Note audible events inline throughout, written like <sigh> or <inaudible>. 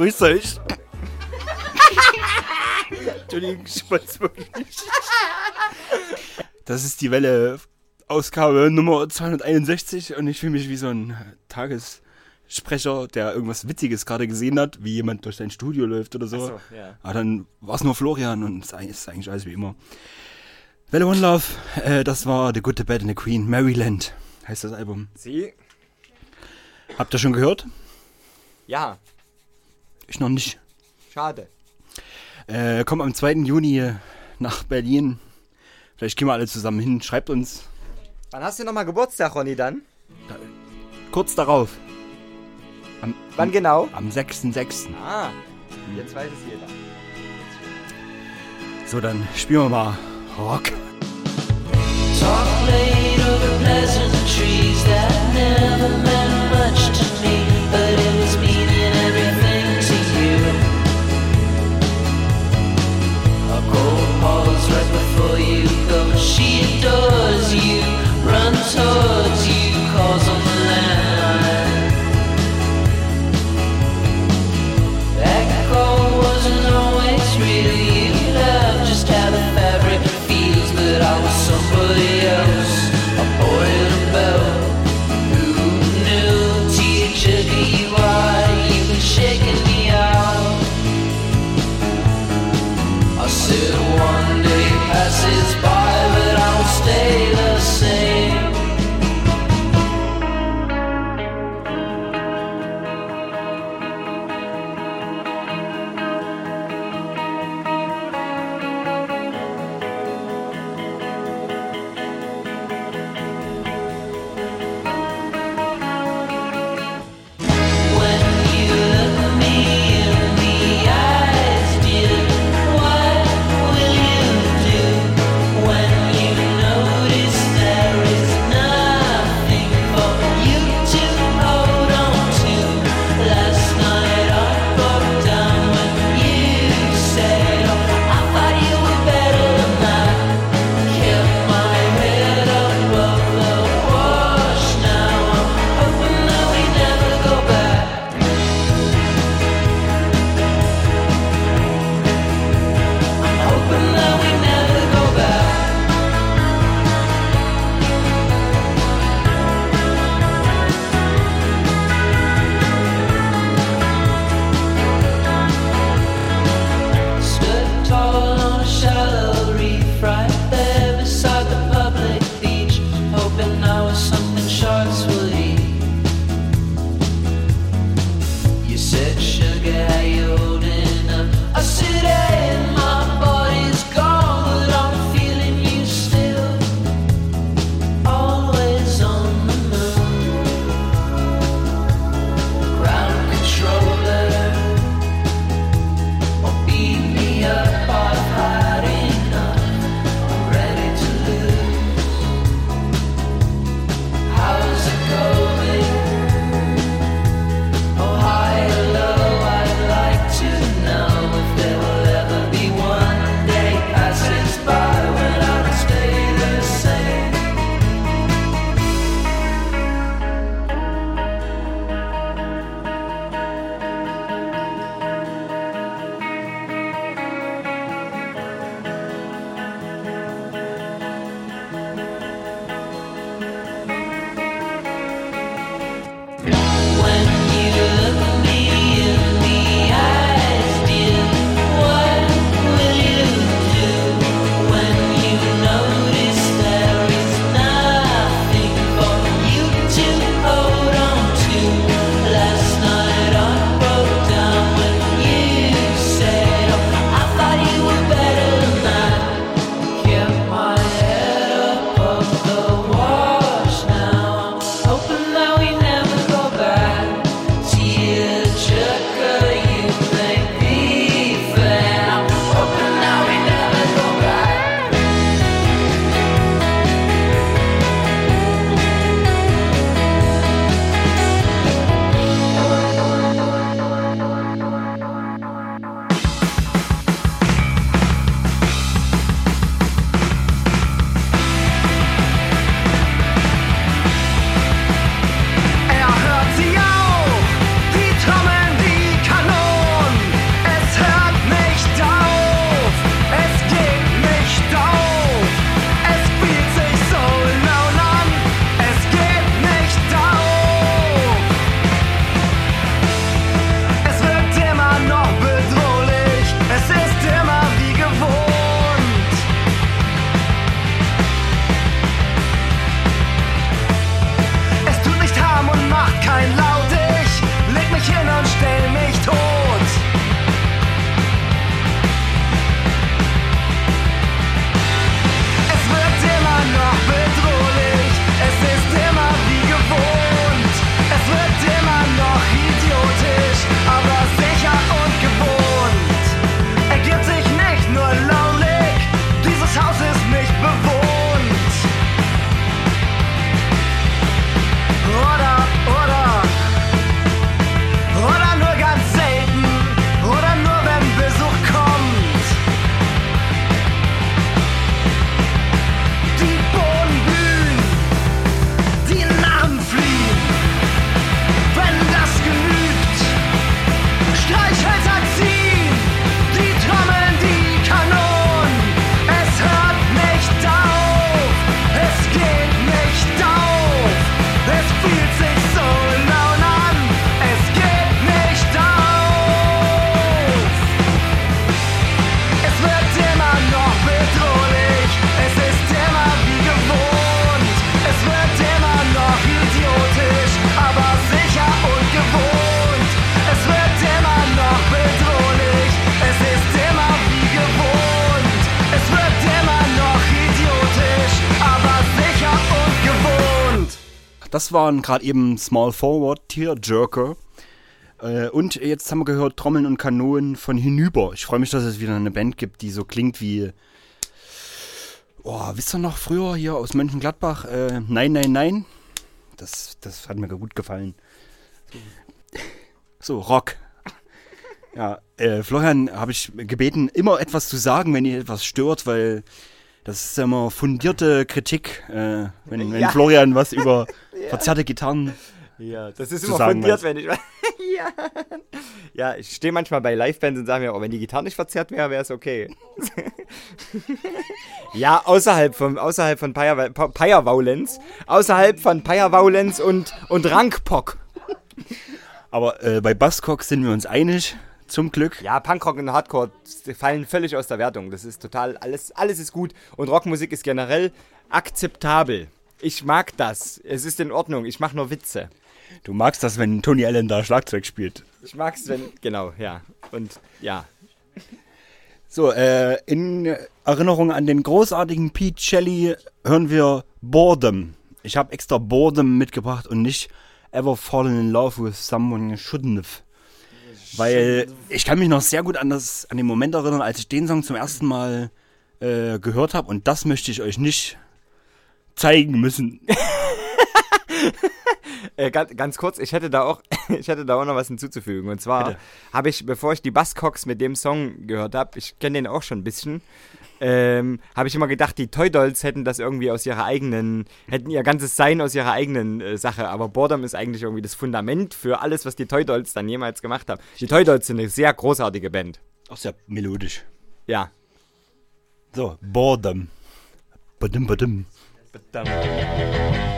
grüßt euch. Entschuldigung, ich wollte wirklich. Das ist die Welle Ausgabe Nummer 261 und ich fühle mich wie so ein Tagessprecher, der irgendwas Witziges gerade gesehen hat, wie jemand durch sein Studio läuft oder so. So, ja. Aber dann war es nur Florian und es ist eigentlich alles wie immer. Welle One Love, äh, das war The Good, The Bad and The Queen, Maryland heißt das Album. Sie? Habt ihr schon gehört? Ja, Ich noch nicht. schade. Äh, komm am 2. Juni nach Berlin. Vielleicht gehen wir alle zusammen hin. Schreibt uns Wann hast du nochmal Geburtstag, Ronny, dann? kurz darauf. Am, Wann genau? am 6.6. Ah, jetzt weiß es jeder. So, dann spielen wir mal Rock. Talk played over pleasant trees that never meant much to me, but before you. She adores you, run towards you, calls on the wasn't always real. You love just how the fabric feels, but I was somebody else. Waren gerade eben Small Forward, Tearjerker. Äh, und jetzt haben wir gehört Trommeln und Kanonen von Hinüber. Ich freue mich, dass es wieder eine Band gibt, die so klingt wie. Oh, wisst ihr noch früher hier aus Mönchengladbach? Äh, nein, nein, nein. Das, das hat mir gut gefallen. So, Rock. Ja, äh, Florian habe ich gebeten, immer etwas zu sagen, wenn ihr etwas stört, weil das ist ja immer fundierte Kritik, äh, wenn, wenn Ja. Florian was über <laughs> verzerrte Gitarren. Ja, das ist immer fundiert, weiß. wenn ich. <laughs> ja. ja, ich stehe manchmal bei Livebands und sage mir, oh, wenn die Gitarre nicht verzerrt wäre, wäre es okay. <laughs> ja, außerhalb von, außerhalb von Paya- Pa- Paya-Vaulenz, außerhalb von Paya-Vaulenz und, und Rankpock. Aber äh, bei Buzzcock sind wir uns einig, zum Glück. Ja, Punkrock und Hardcore fallen völlig aus der Wertung. Das ist total, alles, alles ist gut. Und Rockmusik ist generell akzeptabel. Ich mag das. Es ist in Ordnung. Ich mache nur Witze. Du magst das, wenn Tony Allen da Schlagzeug spielt. Ich mag's, wenn. Genau, ja. Und ja. So, äh, in Erinnerung an den großartigen Pete Shelley hören wir Boredom. Ich habe extra Boredom mitgebracht und nicht Ever Fallen in Love with Someone You Shouldn't have. Weil ich kann mich noch sehr gut an, das, an den Moment erinnern, als ich den Song zum ersten Mal äh, gehört habe und das möchte ich euch nicht zeigen müssen. <laughs> Äh, ganz, ganz kurz, ich hätte da auch, <laughs> ich hätte da auch noch was hinzuzufügen. Und zwar habe ich, bevor ich die Buzzcocks mit dem Song gehört habe, ich kenne den auch schon ein bisschen, ähm, habe ich immer gedacht, die Toy Dolls hätten das irgendwie aus ihrer eigenen, hätten ihr ganzes Sein aus ihrer eigenen äh, Sache. Aber Boredom ist eigentlich irgendwie das Fundament für alles, was die Toy Dolls dann jemals gemacht haben. Die Toy Dolls sind eine sehr großartige Band. Auch sehr melodisch. Ja. So, Boredom. Badum, badum. Yeah,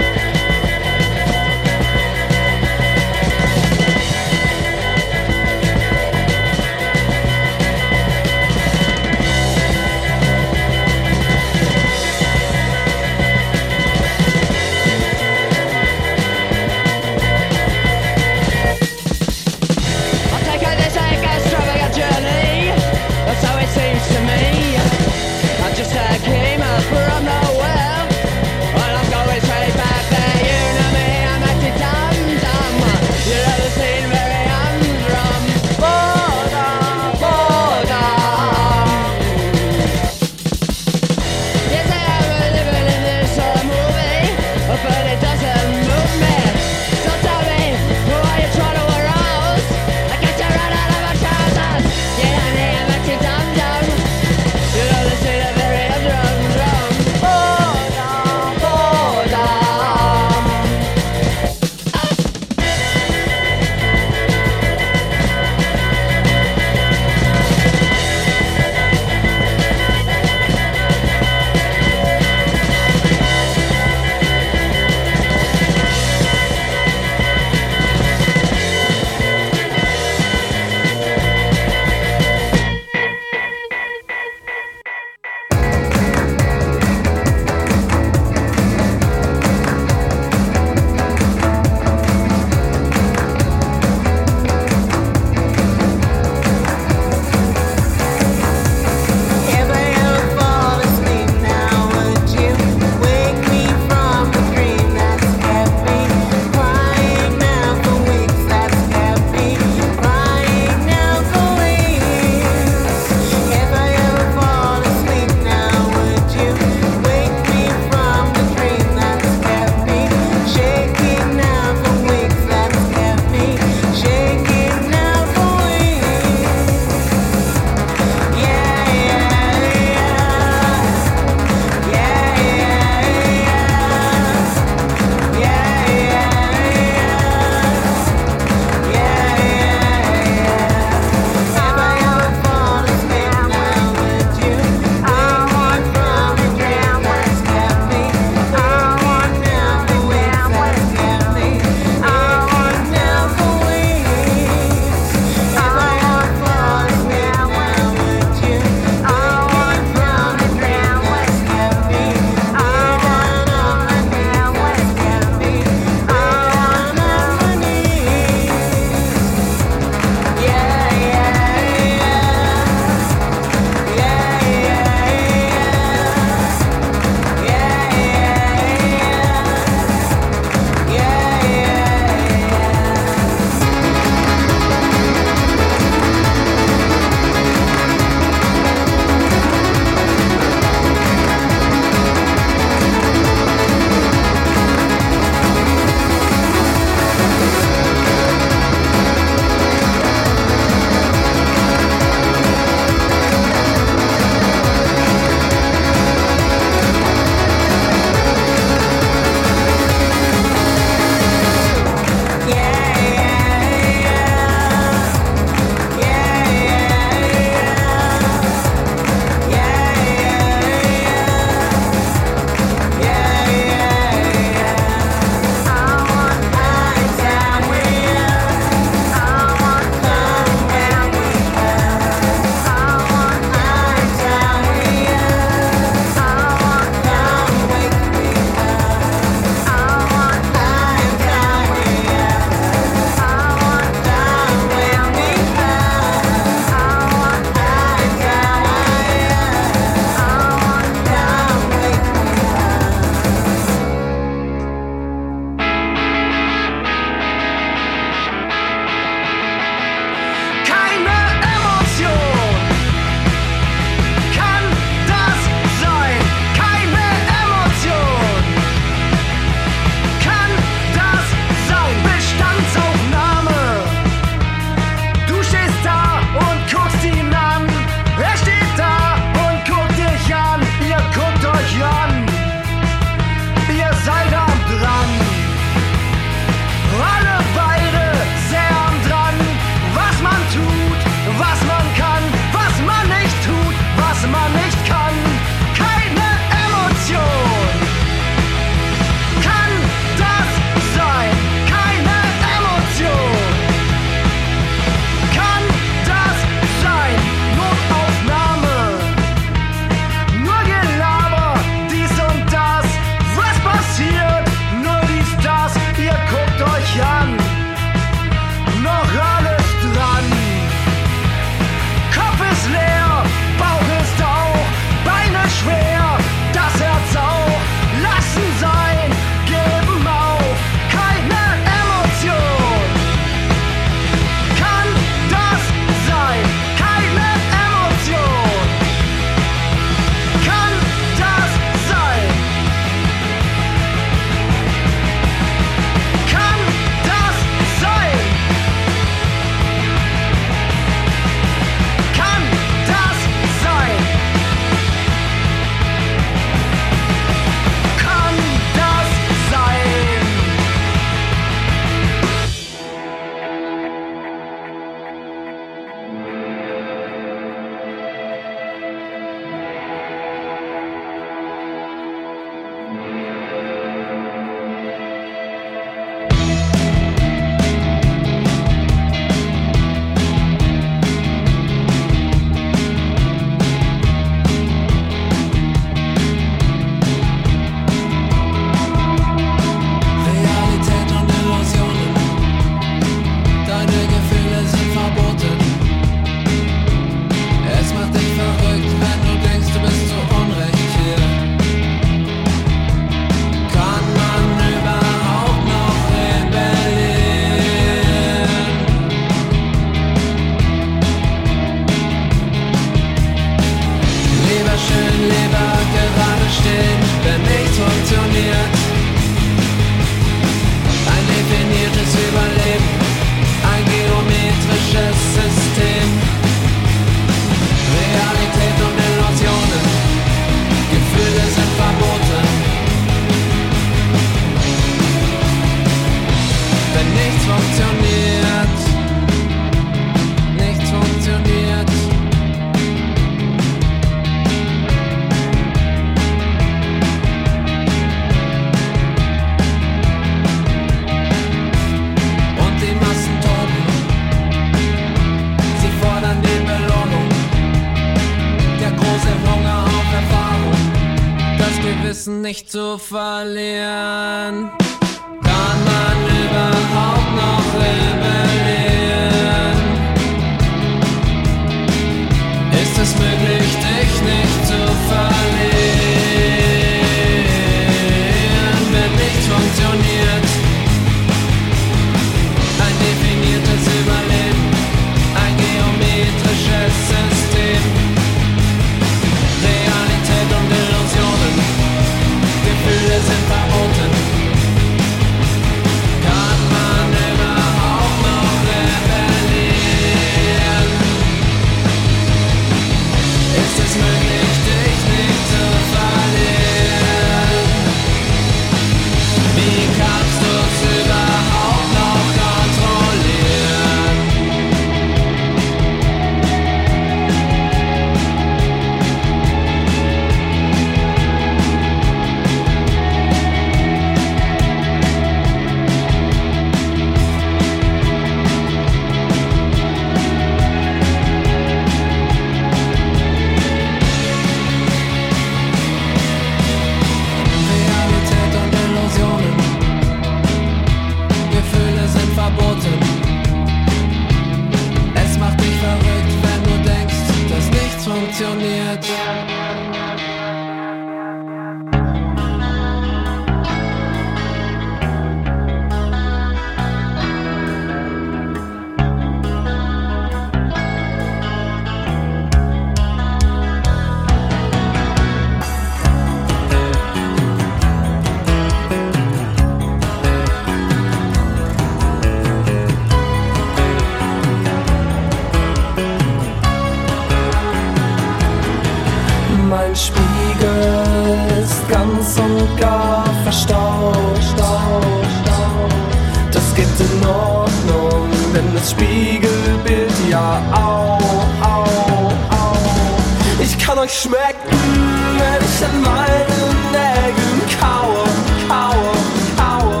euch schmeckt, wenn ich an meinen Nägeln kaue, kaue, kaue.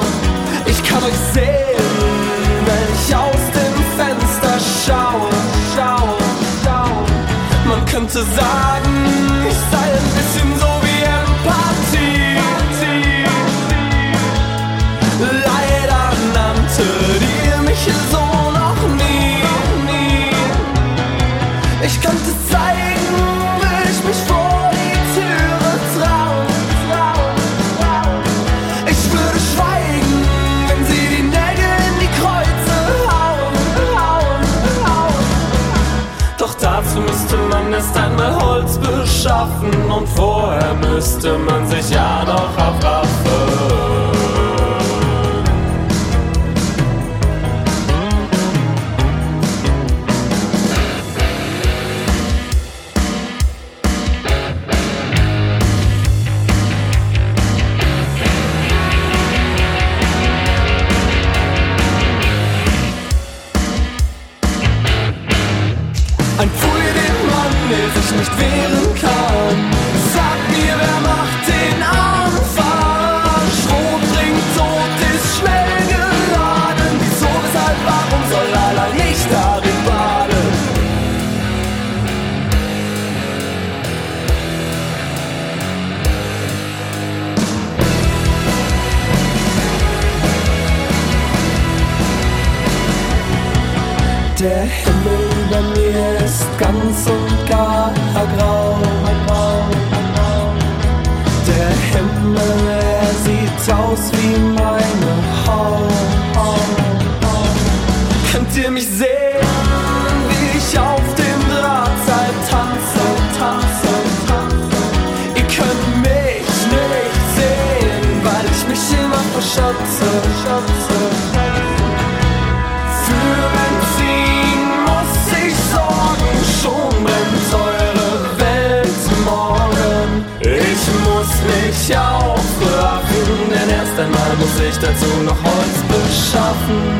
Ich kann euch sehen, wenn ich aus dem Fenster schaue, schaue, schaue. Man könnte sagen, ich sage schaffen. Und vorher müsste man sich ja noch sich dazu noch Holz beschaffen.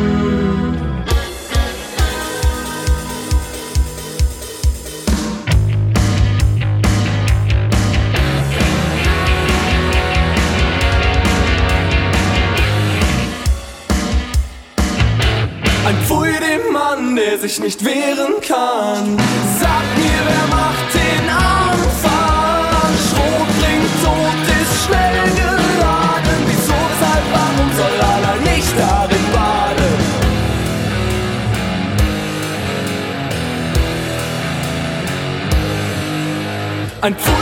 Ein Pfui dem Mann, der sich nicht wehren kann. Ein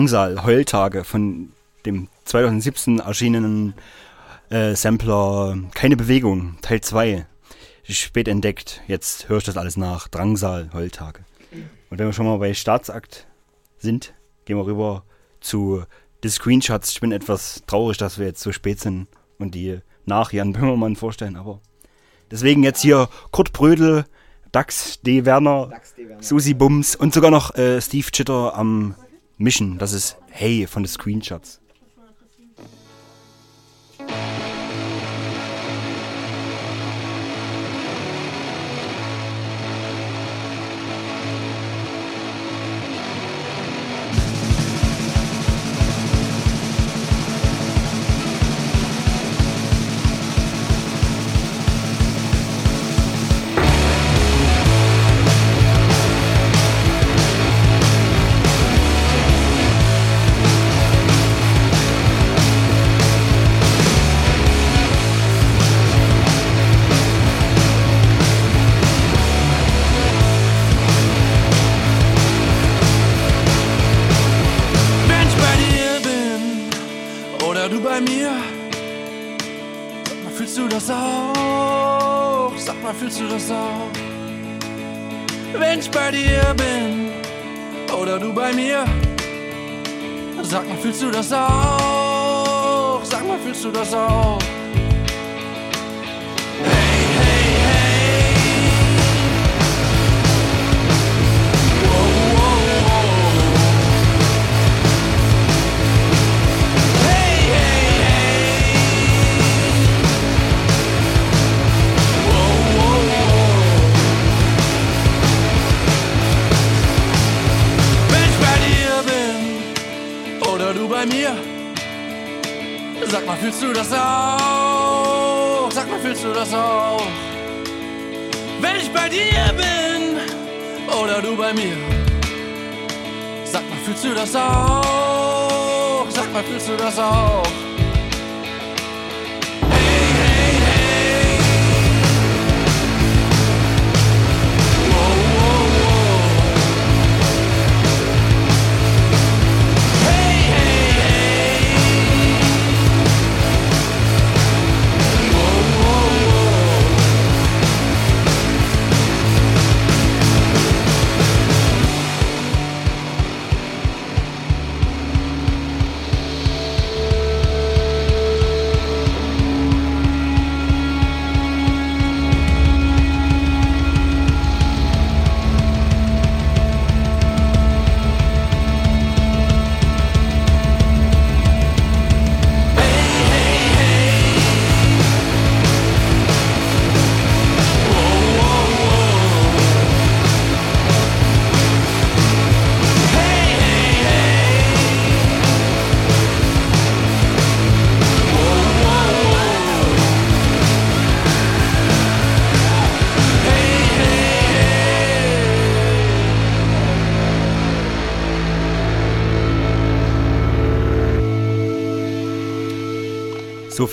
Drangsal, Heultage von dem 2017 erschienenen äh, Sampler Keine Bewegung, Teil 2. Spät entdeckt. Jetzt höre ich das alles nach. Drangsal, Heultage. Und wenn wir schon mal bei Staatsakt sind, gehen wir rüber zu den Screenshots. Ich bin etwas traurig, dass wir jetzt so spät sind und die nach Jan Böhmermann vorstellen, aber deswegen jetzt hier Kurt Brödel, Dax D. Werner, Susi Bums und sogar noch äh, Steve Chitter am Mischen. Das ist Hey von den Screenshots.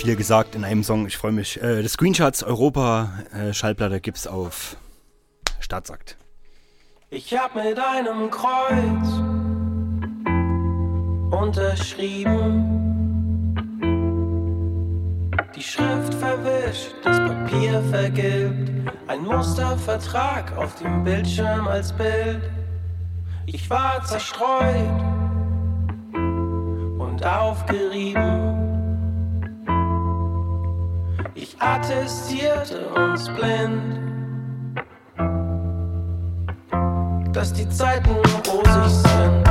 viel gesagt in einem Song. Ich freue mich. Äh, das Screenshots Europa äh, Schallplatte gibt's auf Staatsakt. Ich hab mit einem Kreuz unterschrieben. Die Schrift verwischt, das Papier vergilbt. Ein Mustervertrag auf dem Bildschirm als Bild. Ich war zerstreut und aufgerieben. attestierte uns blind, dass die Zeiten rosig sind.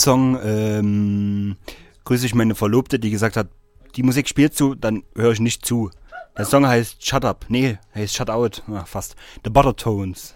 Song ähm, grüße ich meine Verlobte, die gesagt hat, die Musik spielst du, dann höre ich nicht zu. Der Song heißt Shut Up. Nee, heißt Shut Out. Ach, fast. The Butter Tones.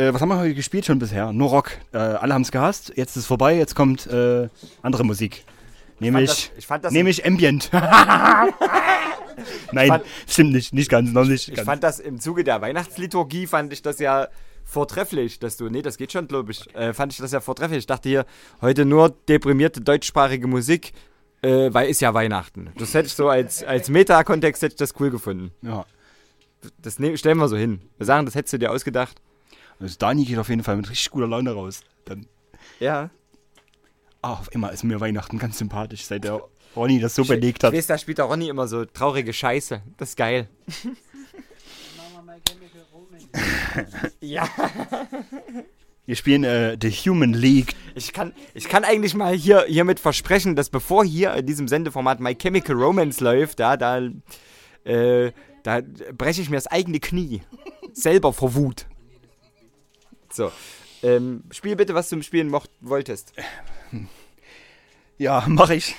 Äh, was haben wir heute gespielt schon bisher? Nur Rock. Äh, alle haben es gehasst. Jetzt ist es vorbei. Jetzt kommt äh, andere Musik. Nämlich, das- ich fand das- nämlich Ambient. <laughs> <laughs> Nein, fand- stimmt nicht, nicht ganz, noch nicht Ich ganz. fand das im Zuge der Weihnachtsliturgie, fand ich das ja vortrefflich, dass du, nee, das geht schon, glaube ich, äh, fand ich das ja vortrefflich. Ich dachte hier, heute nur deprimierte deutschsprachige Musik, äh, weil ist ja Weihnachten. Das hätte ich so als, als Meta-Kontext hätte ich das cool gefunden. ja. Das ne stellen wir so hin. Wir sagen, das hättest du dir ausgedacht. Also Dani geht auf jeden Fall mit richtig guter Laune raus. Dann, Ja. ah, auf einmal ist mir Weihnachten ganz sympathisch, seit der Ronny das so belegt hat. Ich weiß, da spielt der Ronny immer so traurige Scheiße. Das ist geil. <laughs> ja. Wir spielen äh, The Human League. Ich kann, ich kann eigentlich mal hier, hiermit versprechen, dass bevor hier in diesem Sendeformat My Chemical Romance läuft, da, da, äh, da breche ich mir das eigene Knie. Selber vor Wut. So. Ähm, spiel bitte, was du im Spielen mocht, wolltest. Ja, mach ich.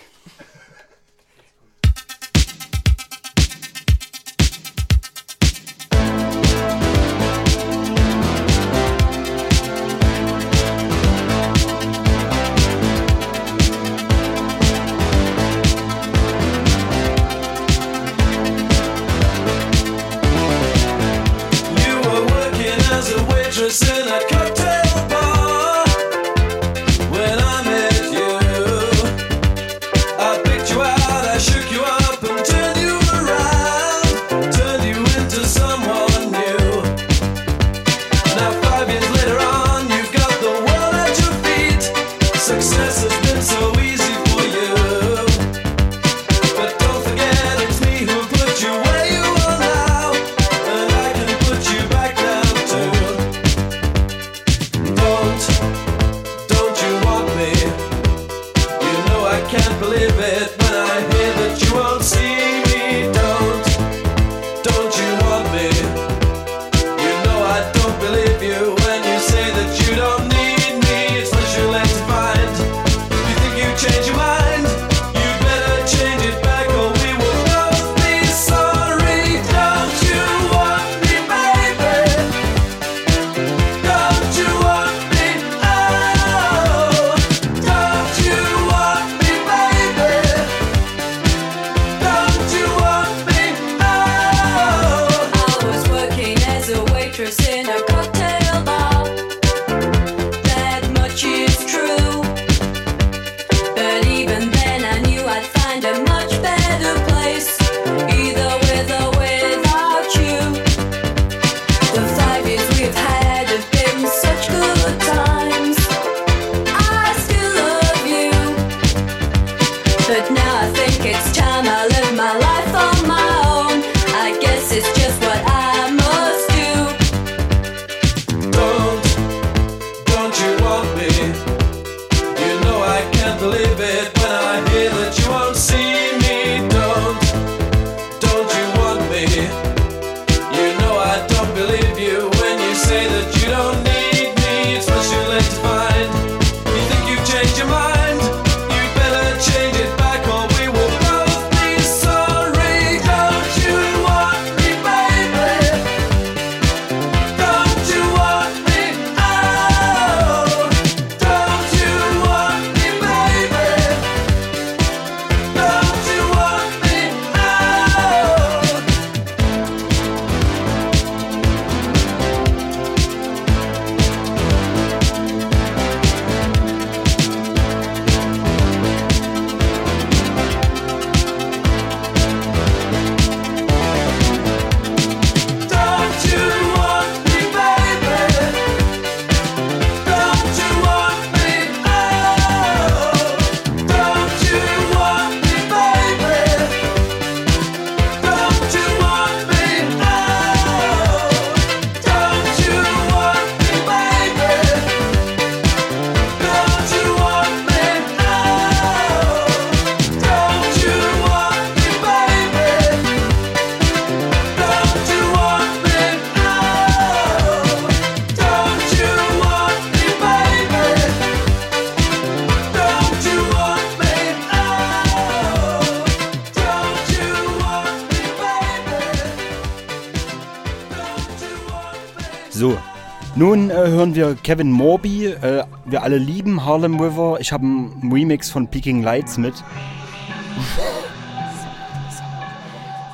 Kevin Morby. Äh, wir alle lieben Harlem River. Ich habe einen Remix von Peking Lights mit. <laughs>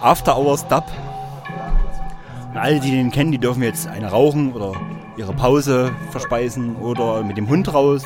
After Hours Dub. Und alle, die den kennen, die dürfen jetzt eine rauchen oder ihre Pause verspeisen oder mit dem Hund raus.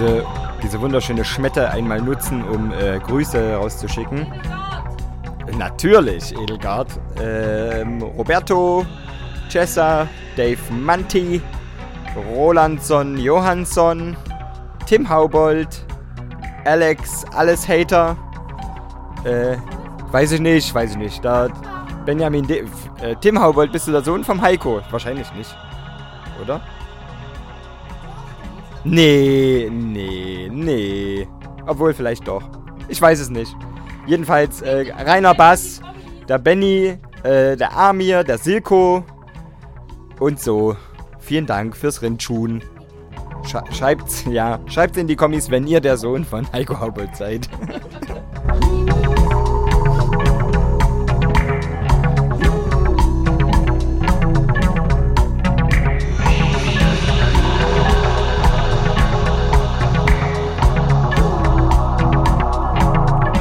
Diese, diese wunderschöne Schmette einmal nutzen, um äh, Grüße rauszuschicken. Natürlich, Edelgard. Ähm, Roberto, Cessa, Dave Manti, Rolandson Johansson, Tim Haubold, Alex, alles Hater. Äh, weiß ich nicht, weiß ich nicht. Da Benjamin De äh, Tim Haubold, bist du der Sohn vom Heiko? Wahrscheinlich nicht. Oder? Nee, nee, nee. Obwohl, vielleicht doch. Ich weiß es nicht. Jedenfalls, äh, Rainer Bass, der Benny, äh, der Amir, der Silko und so. Vielen Dank fürs Rindschuhen. Sch schreibt's, ja, schreibt's in die Kommis, wenn ihr der Sohn von Heiko Haubold seid. <laughs>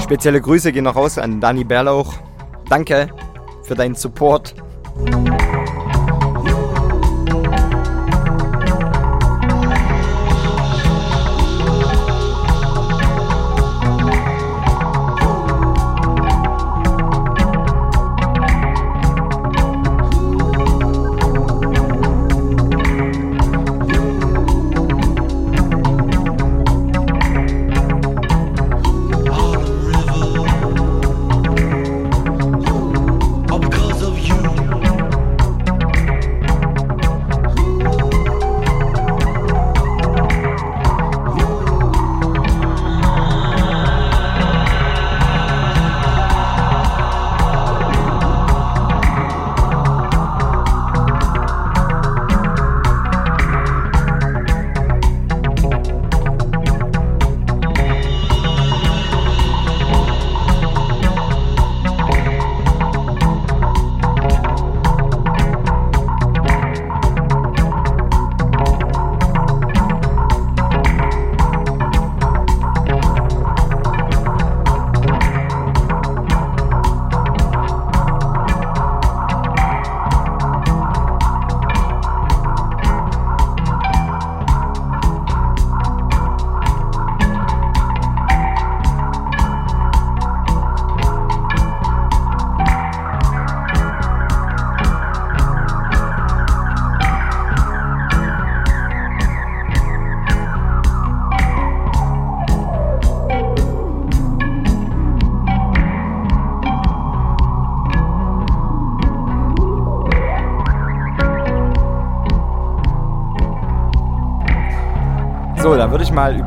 Spezielle Grüße gehen noch raus an Dani Berlauch. Danke für deinen Support.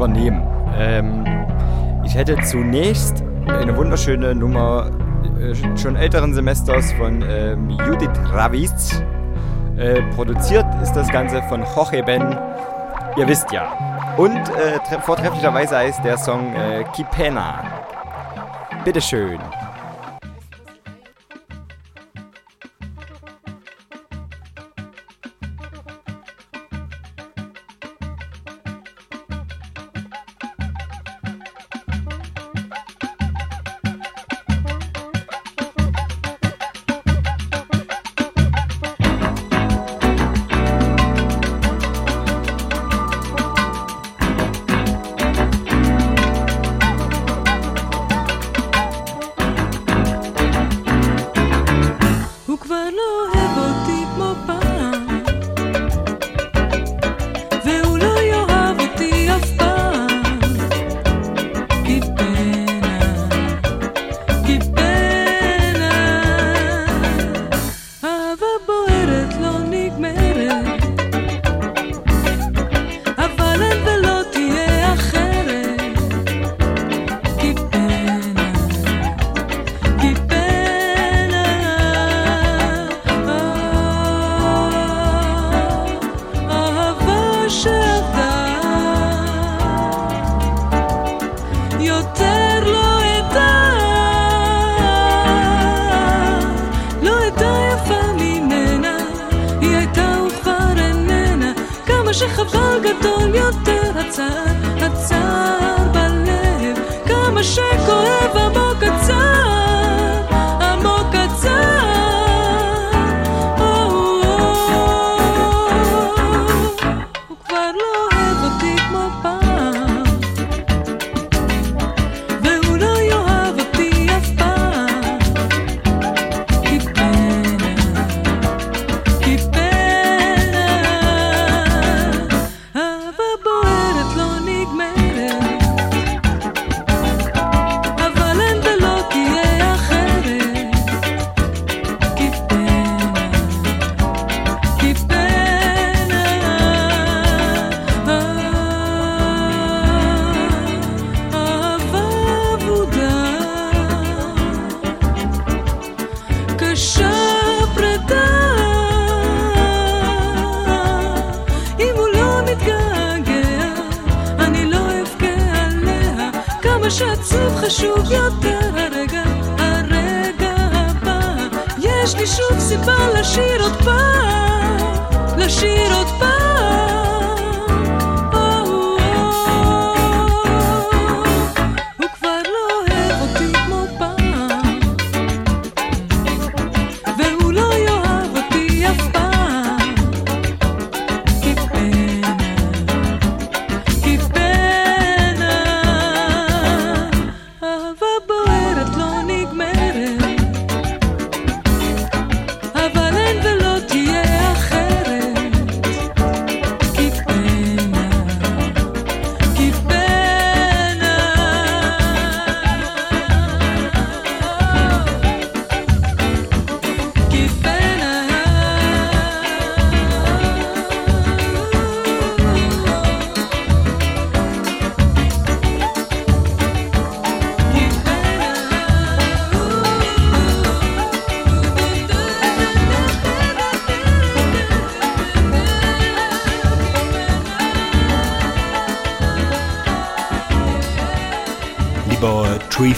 Übernehmen. Ähm, ich hätte zunächst eine wunderschöne Nummer äh, schon älteren Semesters von ähm, Judith Ravis. Äh, produziert ist das Ganze von Jorge Ben. Ihr wisst ja. Und äh, tre- vortrefflicherweise heißt der Song äh, Kipena. Bitteschön.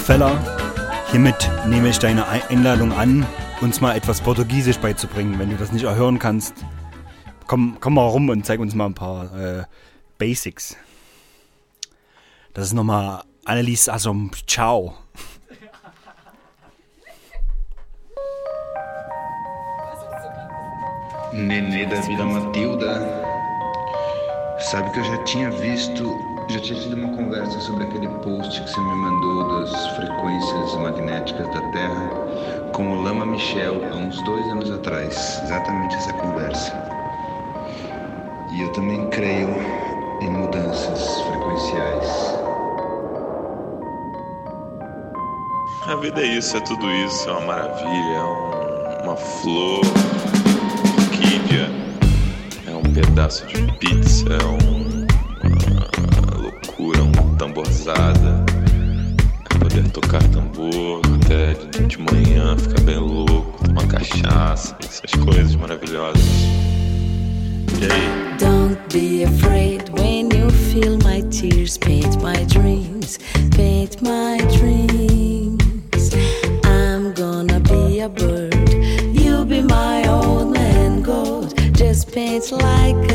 Treefeller, hiermit nehme ich deine Einladung an, uns mal etwas Portugiesisch beizubringen. Wenn du das nicht erhören kannst, komm, komm mal rum und zeig uns mal ein paar äh, Basics. Das ist nochmal Annelies Assom Ciao. Nenê da Vila Matilda. Sabe que eu já tinha visto, já tinha tido uma conversa sobre aquele post que você me mandou das frequências magnéticas da Terra com o Lama Michel há uns dois anos atrás. Exatamente essa conversa. E eu também creio em mudanças frequenciais. A vida é isso, é tudo isso, é uma maravilha, é um- uma flor, orquídea, é um pedaço de pizza, é um- uma é poder tocar tambor até de, manhã, ficar bem louco, tomar cachaça, essas coisas maravilhosas. E aí? Don't be afraid when you feel my tears. Paint my dreams, paint my dreams. I'm gonna be a bird. You'll be my own and gold. Just paint like a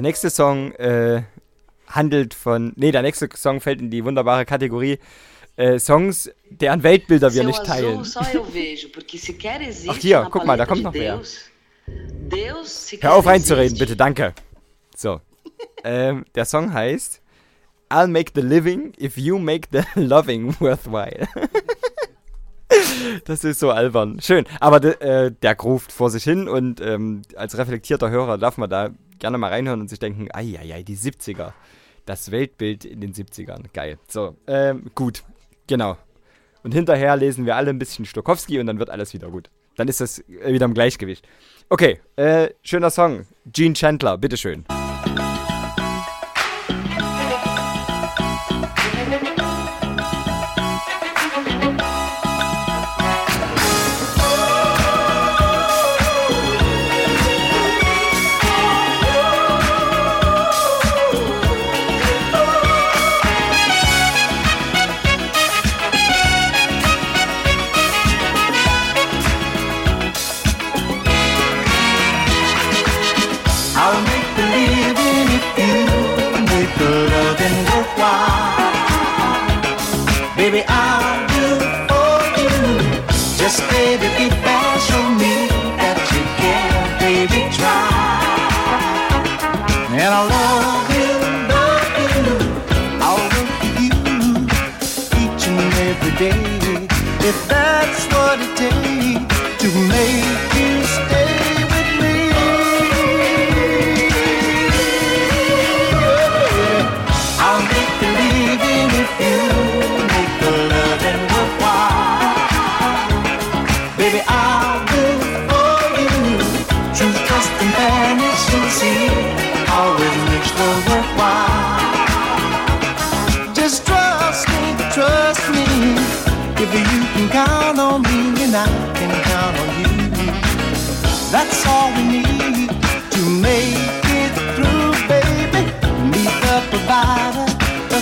Der nächste Song äh, handelt von. Nee, der nächste Song fällt in die wunderbare Kategorie äh, Songs, deren Weltbilder wir nicht teilen. <laughs> Ach, hier, guck mal, da kommt noch sequer Hör auf reinzureden, bitte, danke. So. <laughs> ähm, der Song heißt I'll make the living if you make the <laughs> loving worthwhile. das ist so albern. Schön. Aber de, äh, der ruft vor sich hin und ähm, als reflektierter Hörer darf man da gerne mal reinhören und sich denken, ei, die 70er. Das Weltbild in den 70ern. Geil. So, ähm, gut. Genau. Und hinterher lesen wir alle ein bisschen Stokowski und dann wird alles wieder gut. Dann ist das wieder im Gleichgewicht. Okay, äh, schöner Song. Gene Chandler, bitteschön. I'll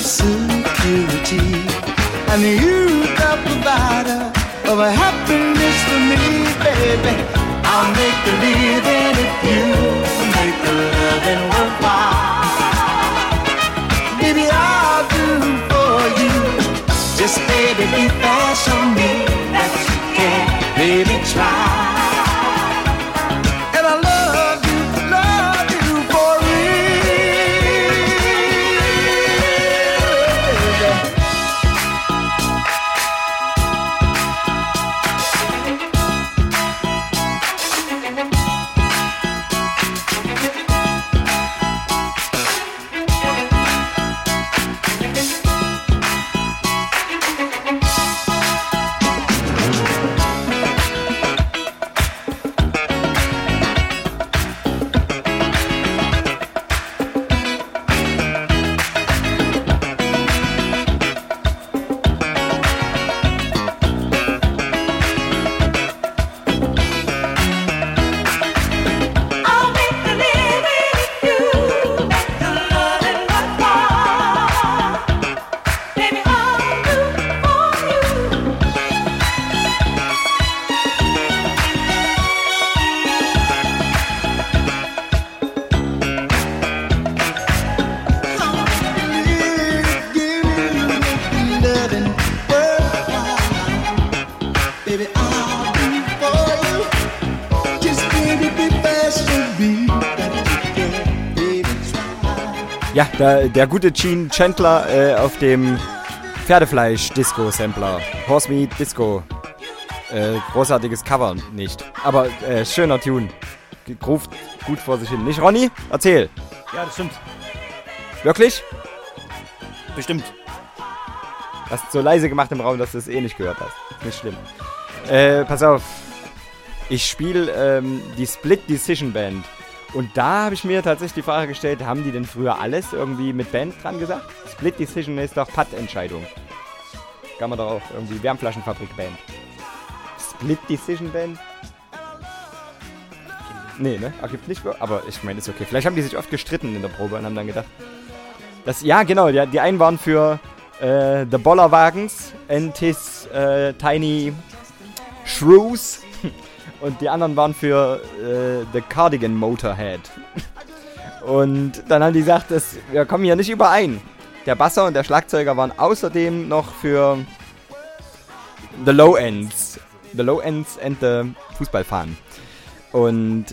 security. And you the provider of a happiness for me, baby. I'll make the living if you make the loving worthwhile. Baby, I'll do for you. Just baby, be fair, show me der, gute Gene Chandler äh, auf dem Pferdefleisch-Disco-Sampler. Horse Meat Disco. Äh, großartiges Cover nicht. Aber äh, schöner Tune. Ruft gut vor sich hin. Nicht, Ronny? Erzähl. Ja, das stimmt. Wirklich? Bestimmt. Hast so leise gemacht im Raum, dass du es eh nicht gehört hast. Nicht schlimm. Äh, pass auf. Ich spiele ähm, die Split Decision Band. Und da habe ich mir tatsächlich die Frage gestellt, haben die denn früher alles irgendwie mit Band dran gesagt? Split Decision ist doch Putt-Entscheidung. Kann man doch auch irgendwie Wärmflaschenfabrik Band. Split Decision Band? Nee, ne? Gibt nicht. Aber ich meine, ist okay. Vielleicht haben die sich oft gestritten in der Probe und haben dann gedacht. Das, ja, genau. Die, die einen waren für äh, The Bollerwagens and his äh, Tiny Shrews. Und die anderen waren für äh, The Cardigan Motorhead. Und dann haben die gesagt, das, wir kommen hier nicht überein. Der Basser und der Schlagzeuger waren außerdem noch für The Low Ends. The Low Ends and the Fußballfahnen. Und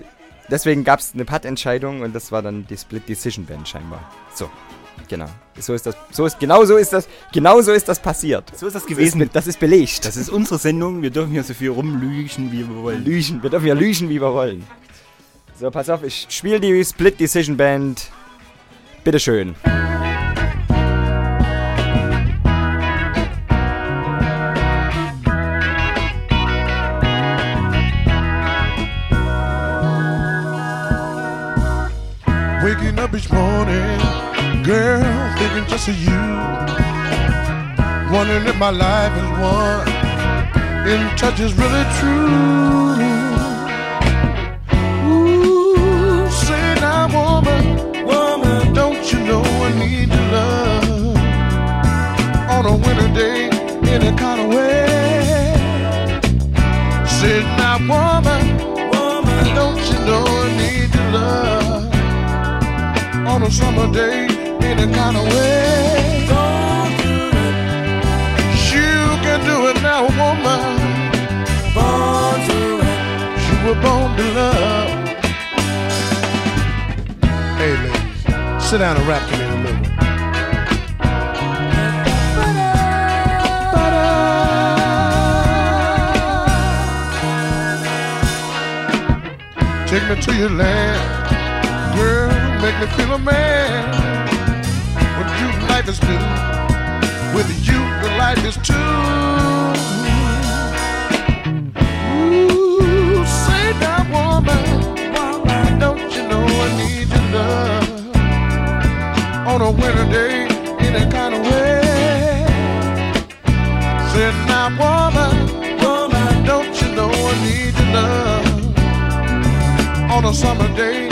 deswegen gab es eine Putt-Entscheidung und das war dann die Split Decision Band scheinbar. So, genau. So ist das. So ist genau so ist das. Genau so ist das passiert. So ist das Das gewesen. ist, das ist belegt. Das ist unsere Sendung. Wir dürfen hier so viel rumlügen, wie wir wollen. Lügen. Wir dürfen ja lügen, wie wir wollen. So, pass auf, ich spiele die Split Decision Band. Bitteschön. Waking up each morning, girl, thinking just of you. Wondering if my life is one in touch is really true. Ooh, say now, woman, woman, don't you know I need your love on a winter day, kind of way. Say now, woman, woman, don't you know I need your love on a summer day, any kind of way. You can do it now, woman. Born to it. You were born to love. Hey, ladies, sit down and rap to me a little. Take me to your land, girl, make me feel a man. Life is new. With you, the life is too. Ooh, say now, woman, woman, don't you know I need your love on a winter day, any kind of way? Say now, woman, woman, don't you know I need your love on a summer day,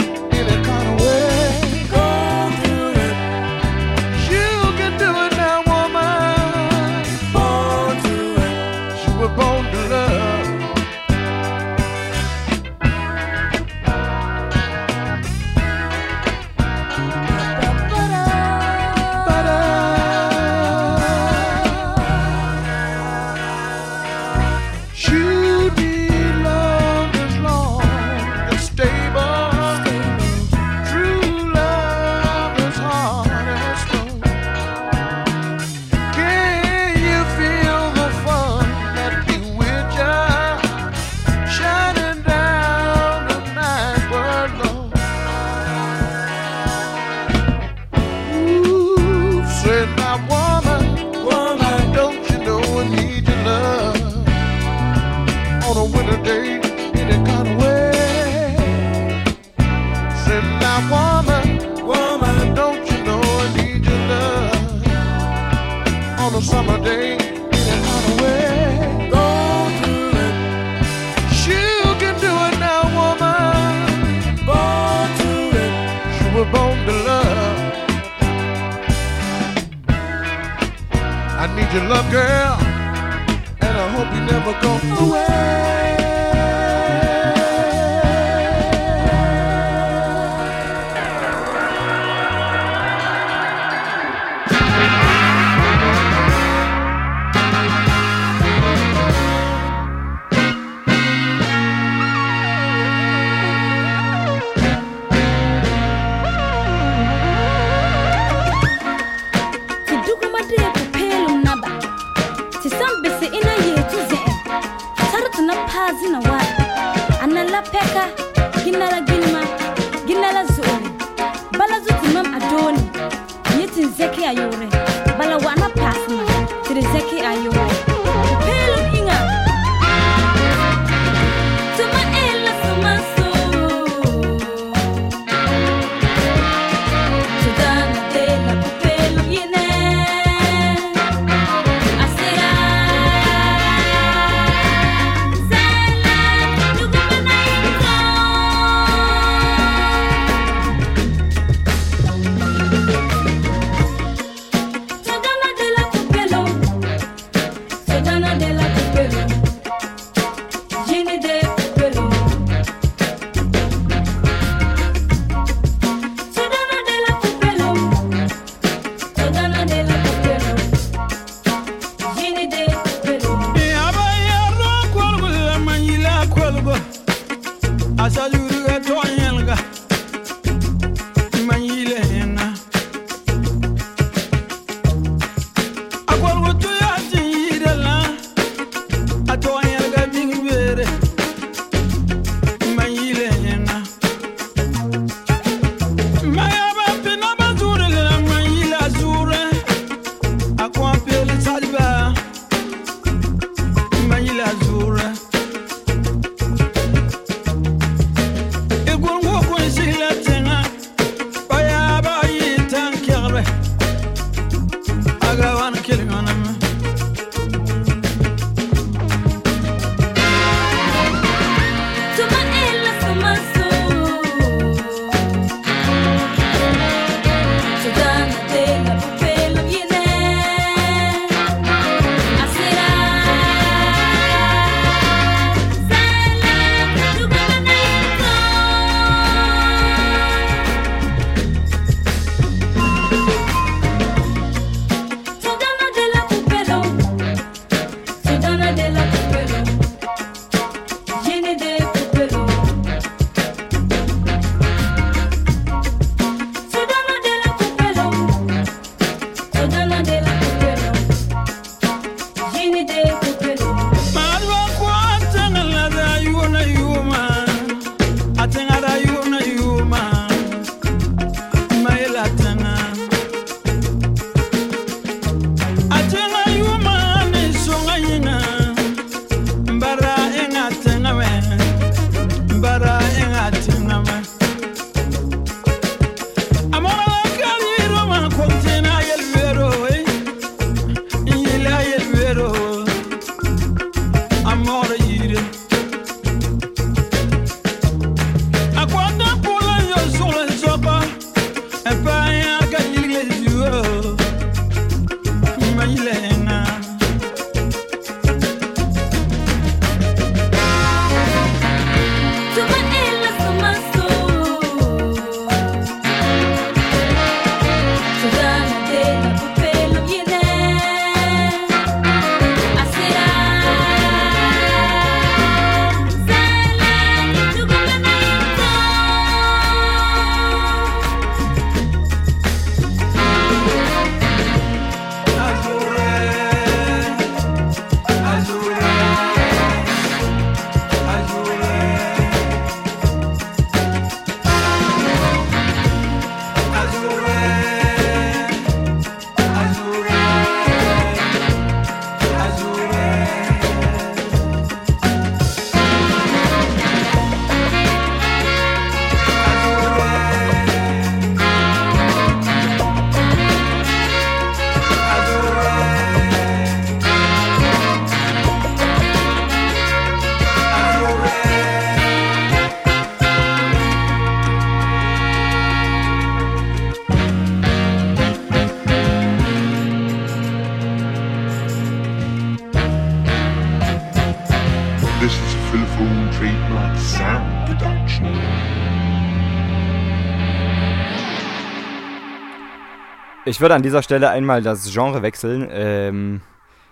Ich würde an dieser Stelle einmal das Genre wechseln. Ähm,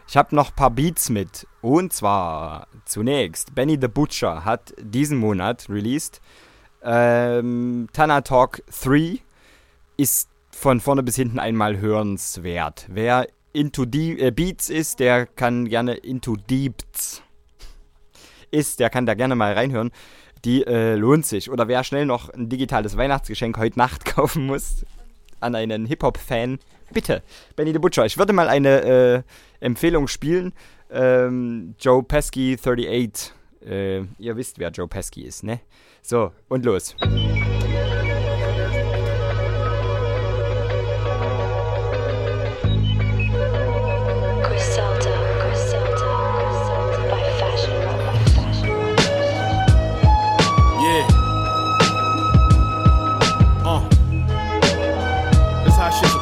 ich habe noch ein paar Beats mit. Und zwar zunächst, Benny the Butcher hat diesen Monat released. Ähm, Tana Talk 3 ist von vorne bis hinten einmal hörenswert. Wer into deep, äh, Beats ist, der kann gerne into Deeps ist, der kann da gerne mal reinhören. Die äh, lohnt sich. Oder wer schnell noch ein digitales Weihnachtsgeschenk heute Nacht <laughs> kaufen muss, an einen Hip-Hop-Fan, bitte, Benny the Butcher. Ich würde mal eine äh, Empfehlung spielen. Ähm, Joe Pesky 38. Äh, ihr wisst, wer Joe Pesky ist, ne? So, und los. how shit's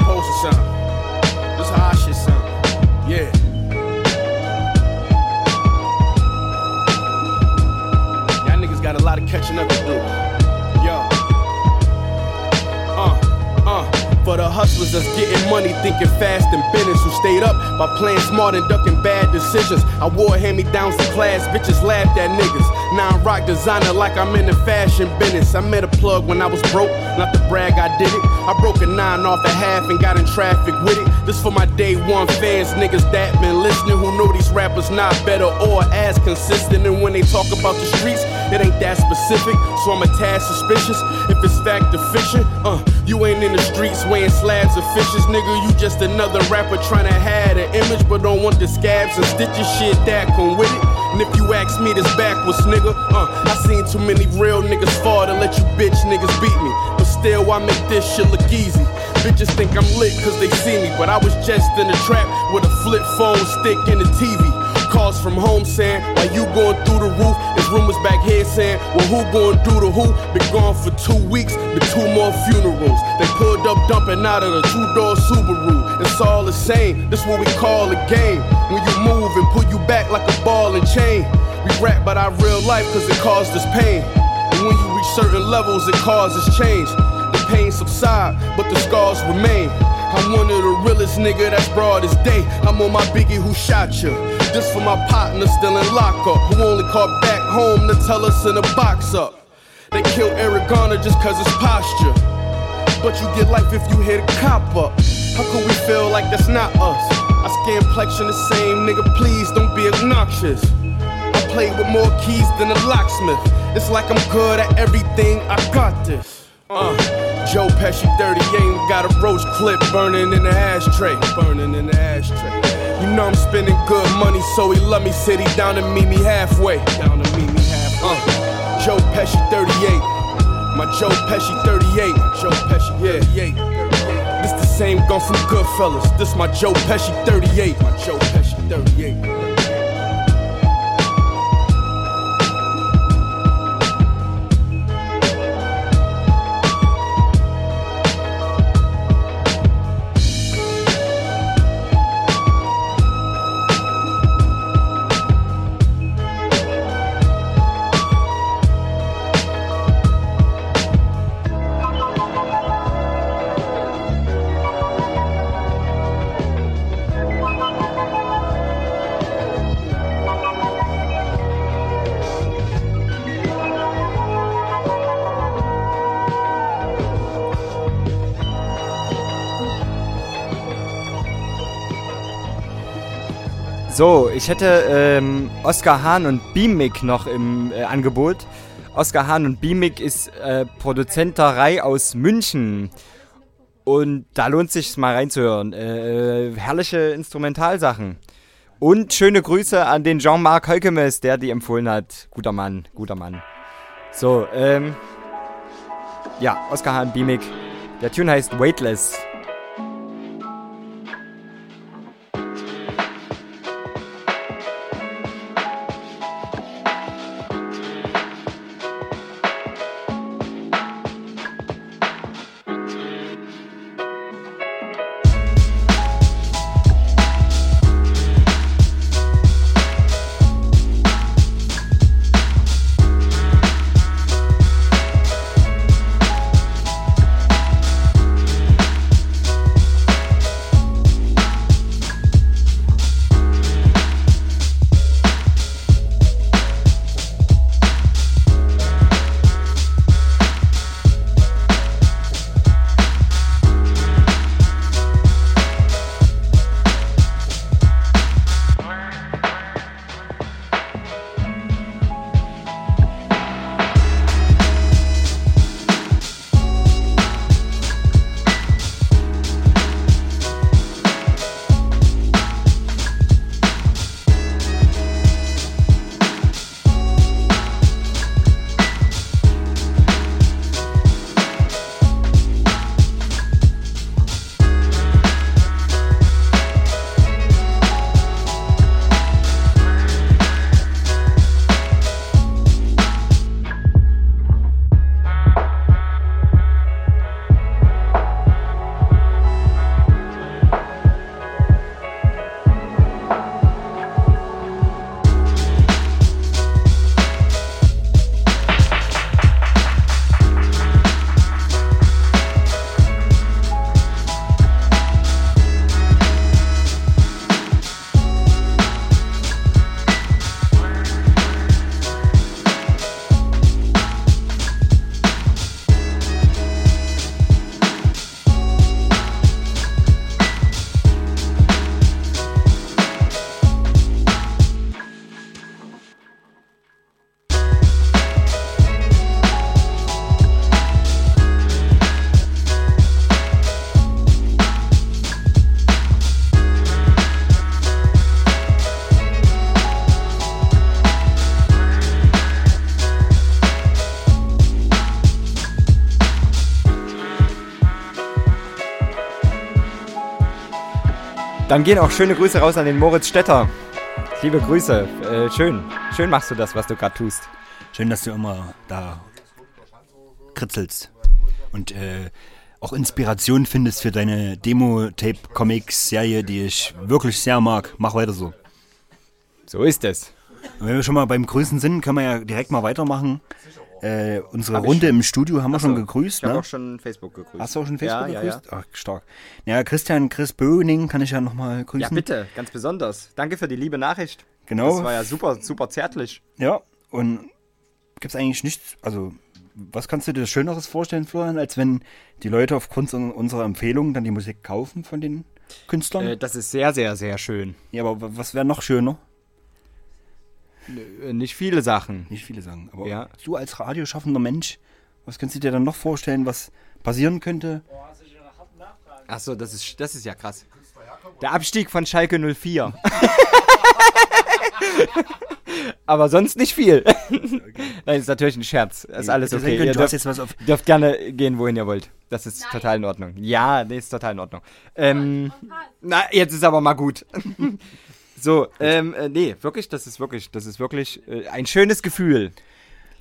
hustlers that's getting money, thinking fast and business, who stayed up by playing smart and ducking bad decisions. I wore hand me downs to class, bitches laughed at niggas. Now I'm rock designer like I'm in the fashion business. I met a plug when I was broke, not to brag, I did it. I broke a nine off a half and got in traffic with it. This for my day one fans, niggas that been listening, who know these rappers not better or as consistent. And when they talk about the streets, it ain't that specific, so I'm a tad suspicious. If it's fact or fiction, uh, you ain't in the streets weighing slabs of fishes, nigga. You just another rapper trying to have an image, but don't want the scabs and stitches shit that come with it. And if you ask me this backwards, nigga, uh, I seen too many real niggas fall to let you bitch niggas beat me. But still, I make this shit look easy. Bitches think I'm lit cause they see me, but I was just in the trap with a flip phone stick and a TV. Calls from home saying, Why you going through the roof? There's rumors back here saying, Well, who going through the who? Been gone for two weeks, been two more funerals. They pulled up dumping out of the two door Subaru. It's all the same, this what we call a game. When you move and pull you back like a ball and chain. We rap about our real life cause it caused us pain. And when you reach certain levels, it causes change. Pain subside, but the scars remain. I'm one of the realest nigga that's broad as day. I'm on my biggie who shot you. This for my partner still in lockup, who only called back home to tell us in a box up. They killed Eric Garner just cause his posture. But you get life if you hit a cop up. How could we feel like that's not us? I scan plexion the same, nigga, please don't be obnoxious. I play with more keys than a locksmith. It's like I'm good at everything, I got this. Uh, Joe Pesci 38 got a roach clip burning in the ashtray. Burning in the ashtray. You know I'm spending good money, so he love me, City down to meet me halfway. Down to meet me halfway. Uh, Joe Pesci 38. My Joe Pesci 38. Joe Pesci 38. This the same gun from Goodfellas. This my Joe Pesci 38. My Joe Pesci 38. So, ich hätte ähm, Oscar Hahn und Beamic noch im äh, Angebot. Oscar Hahn und Beamic ist äh, Produzenterei aus München. Und da lohnt sich mal reinzuhören. Äh, herrliche Instrumentalsachen. Und schöne Grüße an den Jean-Marc Heukemes, der die empfohlen hat. Guter Mann, guter Mann. So, ähm. Ja, Oscar Hahn, Beamic. Der Tune heißt Weightless. Dann gehen auch schöne Grüße raus an den Moritz Stetter. Liebe Grüße. Äh, schön. Schön machst du das, was du gerade tust. Schön, dass du immer da kritzelst und äh, auch Inspiration findest für deine Demo-Tape-Comics-Serie, die ich wirklich sehr mag. Mach weiter so. So ist es. Und wenn wir schon mal beim Grüßen sind, können wir ja direkt mal weitermachen. Äh, unsere Hab Runde im Studio haben wir Ach so, schon gegrüßt. Ich habe ne? auch schon Facebook gegrüßt. Hast du auch schon Facebook ja, gegrüßt? Ja, ja. Ach, stark. Ja, Christian Chris Böning kann ich ja nochmal grüßen. ja, bitte, ganz besonders. Danke für die liebe Nachricht. Genau. Das war ja super, super zärtlich. Ja, und gibt es eigentlich nichts, also was kannst du dir Schöneres vorstellen, Florian, als wenn die Leute aufgrund un- unserer Empfehlungen dann die Musik kaufen von den Künstlern? Äh, das ist sehr, sehr, sehr schön. ja, aber was wäre noch schöner? Äh, Nicht viele Sachen. Nicht viele sagen, aber Ja. du als radioschaffender Mensch, was kannst du dir dann noch vorstellen, was passieren könnte? Achso, das ist, das ist ja krass. Der Abstieg von Schalke 04. <laughs> Aber sonst nicht viel. Nein, ist natürlich ein Scherz. Ist alles okay. Ihr du hast dürft, jetzt was auf- dürft gerne gehen, wohin ihr wollt. Das ist total in Ordnung. Ja, nee, ist total in Ordnung. Ähm, na, jetzt ist aber mal gut. <laughs> so, ähm, äh, nee, wirklich, das ist wirklich, das ist wirklich äh, ein schönes Gefühl.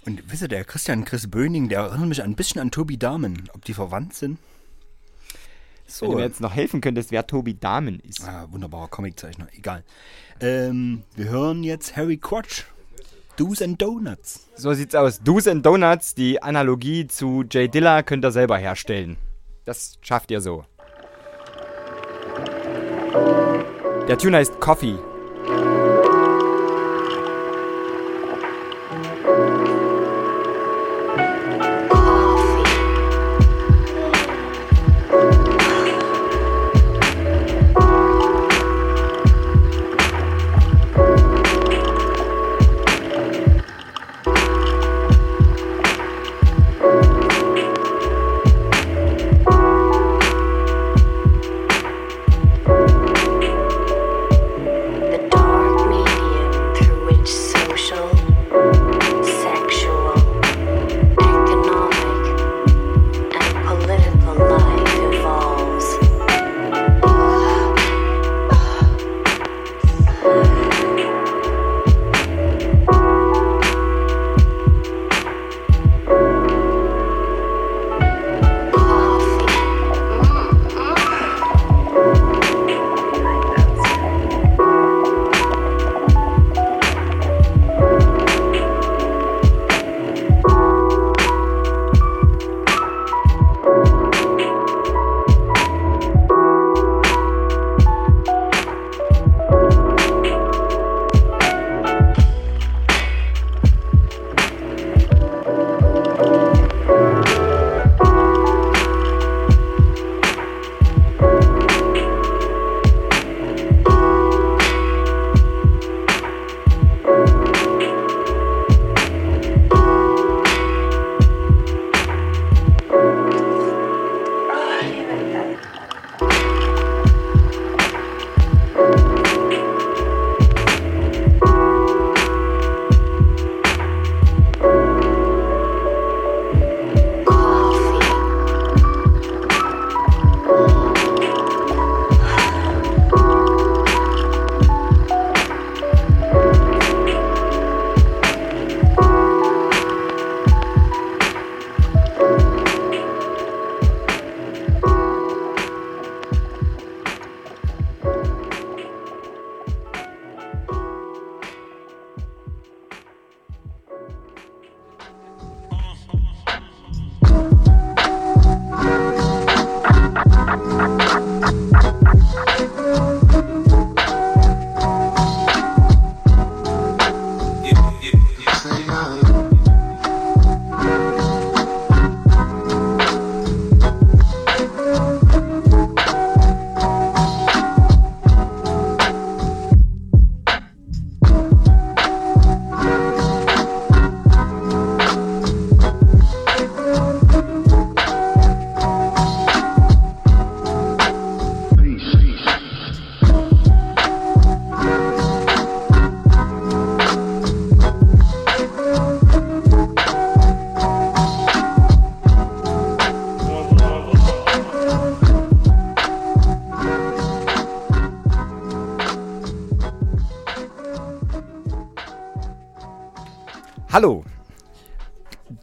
Und wisst ihr, der Christian Chris Böning, der erinnert mich ein bisschen an Tobi Dahmen, ob die verwandt sind. Wenn du mir jetzt noch helfen könntest, wer Tobi Dahmen ist. Ah, wunderbarer Comiczeichner, egal. Ähm, wir hören jetzt Harry Quatsch. Do's and Donuts. So sieht's aus. Do's and Donuts, die Analogie zu Jay Dilla, könnt ihr selber herstellen. Das schafft ihr so. Der Tune heißt. Coffee.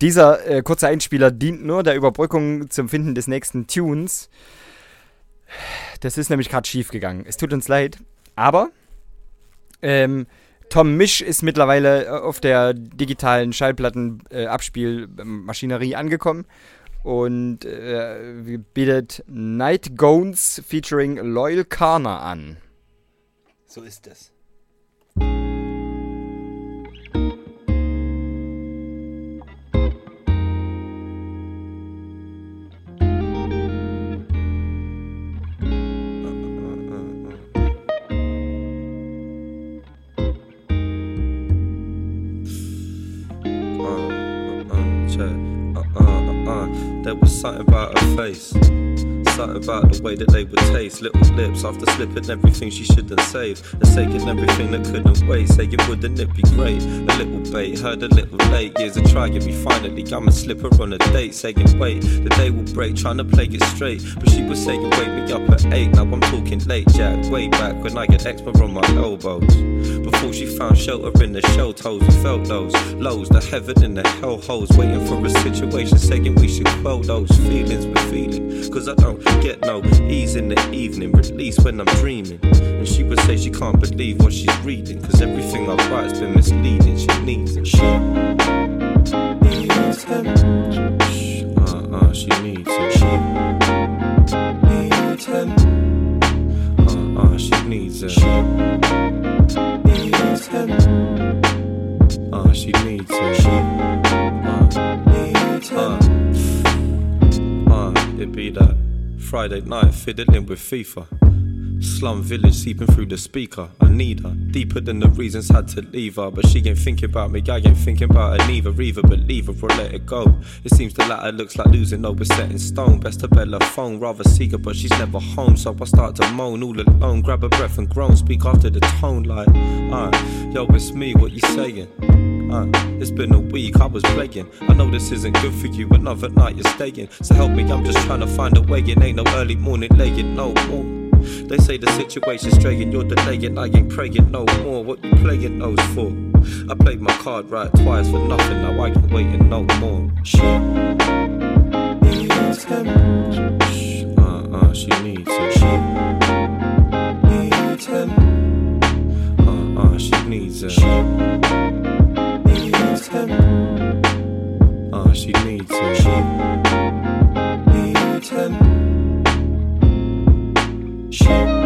Dieser äh, kurze Einspieler dient nur der Überbrückung zum Finden des nächsten Tunes. Das ist nämlich gerade schief gegangen. Es tut uns leid. Aber ähm, Tom Misch ist mittlerweile äh, auf der digitalen Schallplattenabspielmaschinerie angekommen und äh, bietet Night Gones featuring Loyal Karner an. So ist es. place about the way that they would taste. Little lips after slipping everything she shouldn't save. And taking everything that couldn't wait. Saying, wouldn't it be great? A little bait, heard a little late. Years of trying me finally. I'ma slip her on a date. Saying, wait, the day will break. Trying to play it straight. But she was saying, wake me up at 8. Now I'm talking late, Jack. Way back when I get eczema on my elbows. Before she found shelter in the shell toes, we felt those lows, the heaven and the hell holes, waiting for a situation, saying we should quell those feelings we're feeling. Cause I don't get no ease in the evening, release when I'm dreaming. And she would say she can't believe what she's reading, cause everything I write's been misleading. She needs it. She needs him. Uh uh, she needs it. She needs him. Uh uh, she needs it. She needs him. Uh, she needs it. She uh, needs him. Uh, it be that Friday night fiddling with FIFA. Slum village seeping through the speaker. I need her deeper than the reasons had to leave her. But she ain't thinking about me, I ain't thinking about her neither. Either believe her or let it go. It seems the latter looks like losing over set in stone. Best to bet her phone, rather seek her, but she's never home. So I start to moan all alone. Grab a breath and groan, speak after the tone like, uh, yo, it's me, what you saying? Uh, it's been a week, I was playing. I know this isn't good for you, another night you're staying. So help me, I'm just trying to find a way. It ain't no early morning laying, no more. They say the situation's straying, you're delaying, I ain't praying no more. What you playing those for? I played my card right twice for nothing, now I can wait and no more. She needs him. Uh uh, she needs it. She needs him. Uh uh, she needs it. She she needs it. She needs him. She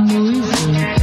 music.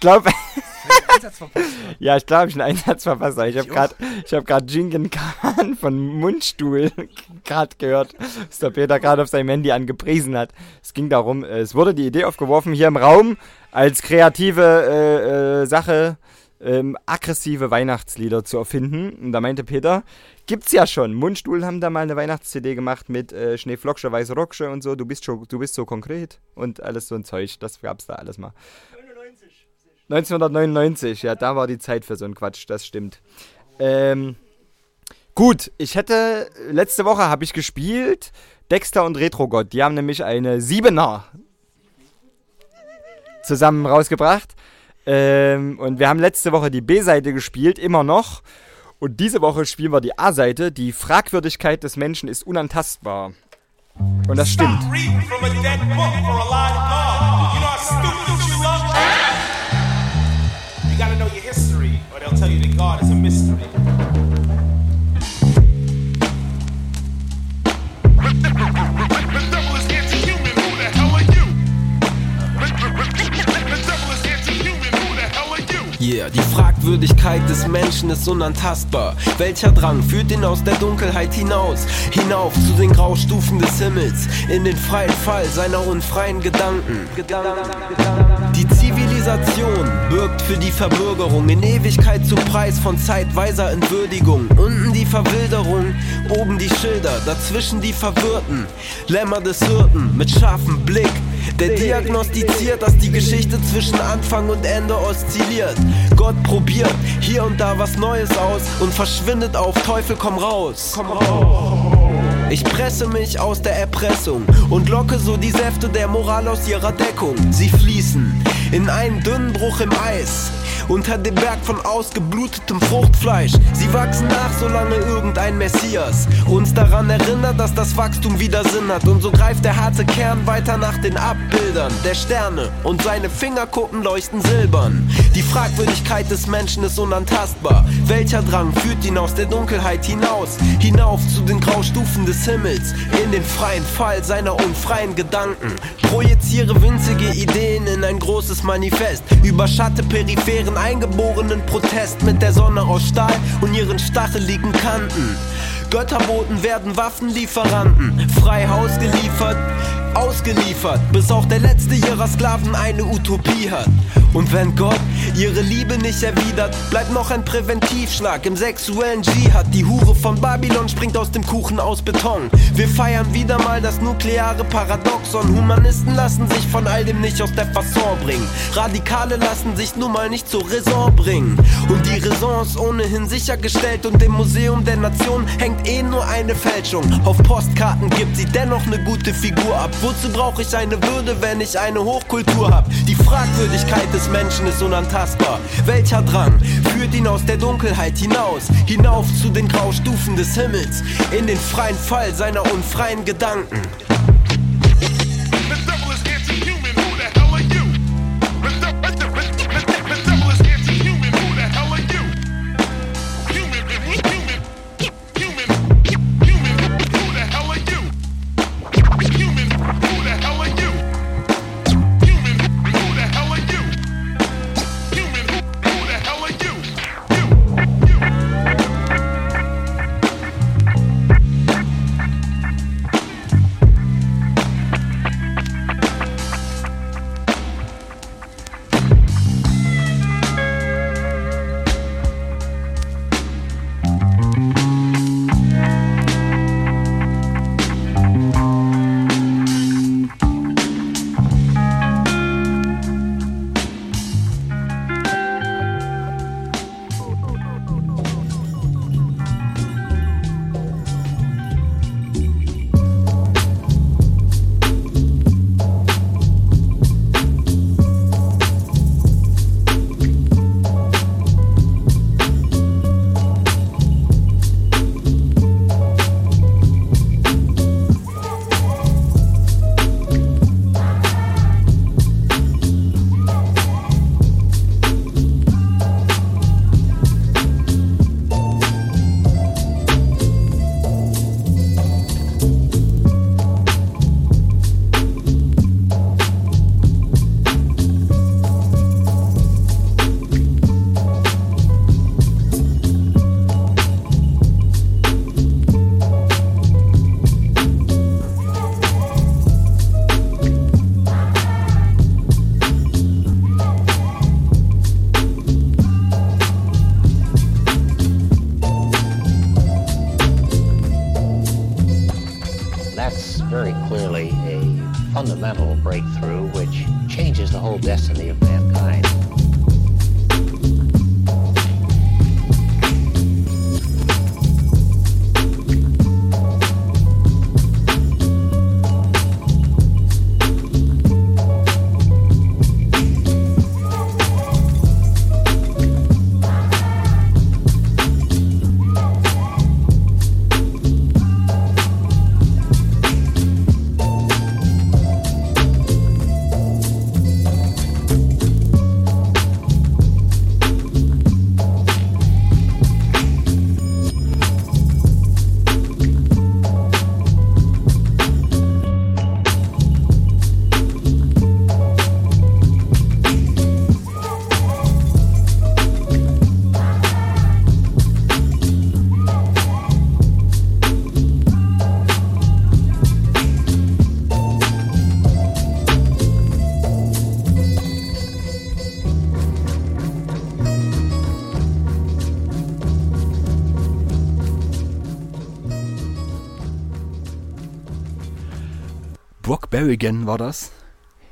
Ich glaube. ja, ich glaube, ich habe einen Einsatz verpasst. aber Ich habe gerade hab grad Jingen Khan von Mundstuhl <laughs> gerade gehört, was der Peter gerade auf seinem Handy angepriesen hat. Es ging darum, äh, es wurde die Idee aufgeworfen, hier im Raum als kreative äh, äh, Sache ähm, aggressive Weihnachtslieder zu erfinden. Und da meinte Peter, gibt's ja schon. Mundstuhl haben da mal eine Weihnachts-CD gemacht mit äh, Schneeflocksche, Weiße Rocksche und so. Du bist, schon, du bist so konkret und alles so ein Zeug. Das gab's da alles mal. 1999, ja, da war die Zeit für so einen Quatsch, das stimmt. Ähm, gut, ich hätte, letzte Woche habe ich gespielt, Dexter und Retrogott, die haben nämlich eine Siebener zusammen rausgebracht. Ähm, und wir haben letzte Woche die B-Seite gespielt, immer noch. Und diese Woche spielen wir die A-Seite. Die Fragwürdigkeit des Menschen ist unantastbar. Und das stimmt. reading gotta know your history, or they'll tell you that God is a mystery. Yeah, die Fragwürdigkeit des Menschen ist unantastbar. Welcher Drang führt ihn aus der Dunkelheit hinaus? Hinauf zu den Graustufen des Himmels, in den freien Fall seiner unfreien Gedanken. Die Zivilisation birgt für die Verbürgerung in Ewigkeit zu Preis von zeitweiser Entwürdigung. Unten die Verwilderung, oben die Schilder, dazwischen die Verwirrten. Lämmer des Hirten mit scharfem Blick. Der diagnostiziert, dass die Geschichte zwischen Anfang und Ende oszilliert. Gott probiert hier und da was Neues aus und verschwindet auf Teufel komm raus. Komm raus. Ich presse mich aus der Erpressung und locke so die Säfte der Moral aus ihrer Deckung. Sie fließen in einen dünnen Bruch im Eis. Unter dem Berg von ausgeblutetem Fruchtfleisch. Sie wachsen nach, solange irgendein Messias uns daran erinnert, dass das Wachstum wieder Sinn hat. Und so greift der harte Kern weiter nach den Abbildern der Sterne und seine Fingerkuppen leuchten silbern. Die Fragwürdigkeit des Menschen ist unantastbar. Welcher Drang führt ihn aus der Dunkelheit hinaus? Hinauf zu den Graustufen des Himmels, in den freien Fall seiner unfreien Gedanken. Projiziere winzige Ideen in ein großes Manifest. Überschatte peripheren eingeborenen Protest mit der Sonne aus Stahl und ihren stacheligen Kanten. Götterboten werden Waffenlieferanten, frei Haus geliefert, ausgeliefert, bis auch der letzte ihrer Sklaven eine Utopie hat. Und wenn Gott ihre Liebe nicht erwidert, bleibt noch ein Präventivschlag im sexuellen Dschihad. Die Hure von Babylon springt aus dem Kuchen aus Beton. Wir feiern wieder mal das nukleare Paradoxon. Humanisten lassen sich von all dem nicht aus der Fasson bringen. Radikale lassen sich nun mal nicht zur Raison bringen. Und die Raison ist ohnehin sichergestellt und im Museum der Nation hängt eh nur eine Fälschung. Auf Postkarten gibt sie dennoch eine gute Figur ab. Wozu brauche ich eine Würde, wenn ich eine Hochkultur hab? Die Fragwürdigkeit des Menschen ist unantastbar. Welcher Drang führt ihn aus der Dunkelheit hinaus, hinauf zu den Graustufen des Himmels, in den freien Fall seiner unfreien Gedanken? Brock Berrigan war das.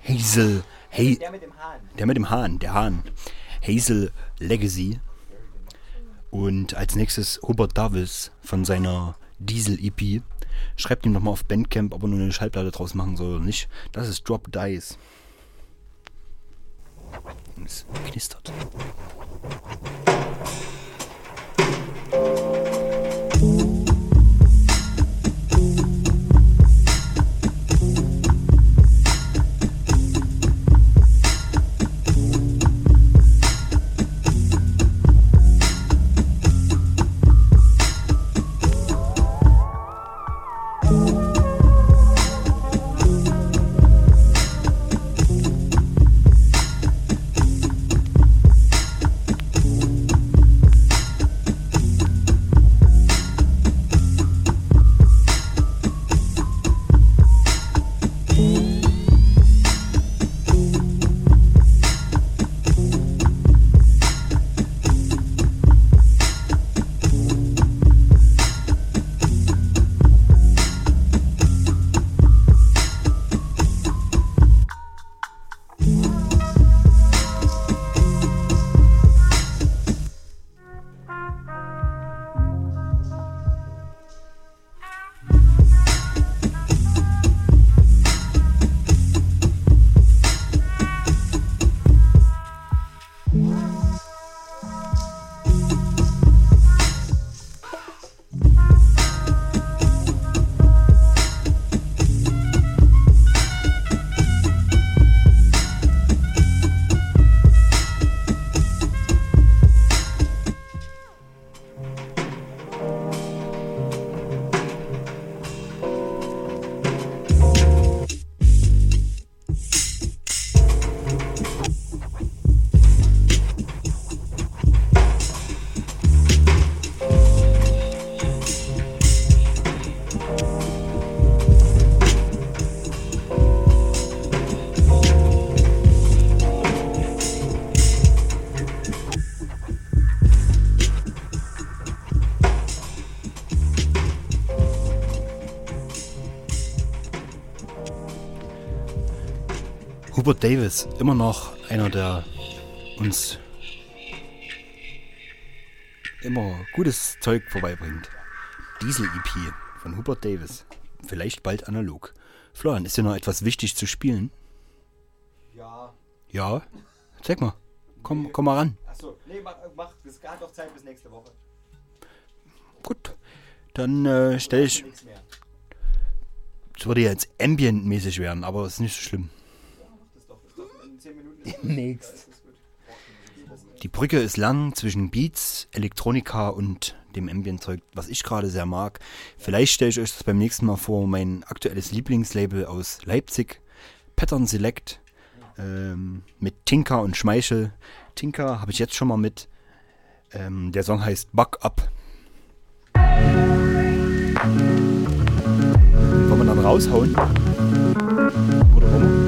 Hazel. Hey, Der mit dem Hahn. Der mit dem Hahn, der Hahn. Hazel Legacy. Und als nächstes Hubert Davis von seiner Diesel EP. Schreibt ihm nochmal auf Bandcamp, ob er nur eine Schallplatte draus machen soll oder nicht. Das ist Drop Dice. Es knistert. Hubert Davis, immer noch einer, der uns immer gutes Zeug vorbeibringt. Diesel EP von Hubert Davis. Vielleicht bald analog. Florian, ist dir noch etwas wichtig zu spielen? Ja. Ja? Zeig mal. Komm, komm mal ran. Achso, nee, mach, mach. Das hat doch Zeit bis nächste Woche. Gut. Dann äh, stelle ich. Es würde jetzt ambient-mäßig werden, aber ist nicht so schlimm. In 10 Minuten Demnächst. Die Brücke ist lang zwischen Beats, Elektronika und dem Ambient-Zeug, was ich gerade sehr mag. Vielleicht stelle ich euch das beim nächsten Mal vor. Mein aktuelles Lieblingslabel aus Leipzig, Pattern Select, ähm, mit Tinka und Schmeichel. Tinka habe ich jetzt schon mal mit. Ähm, der Song heißt Buck Up. Wollen wir dann raushauen? Oder wollen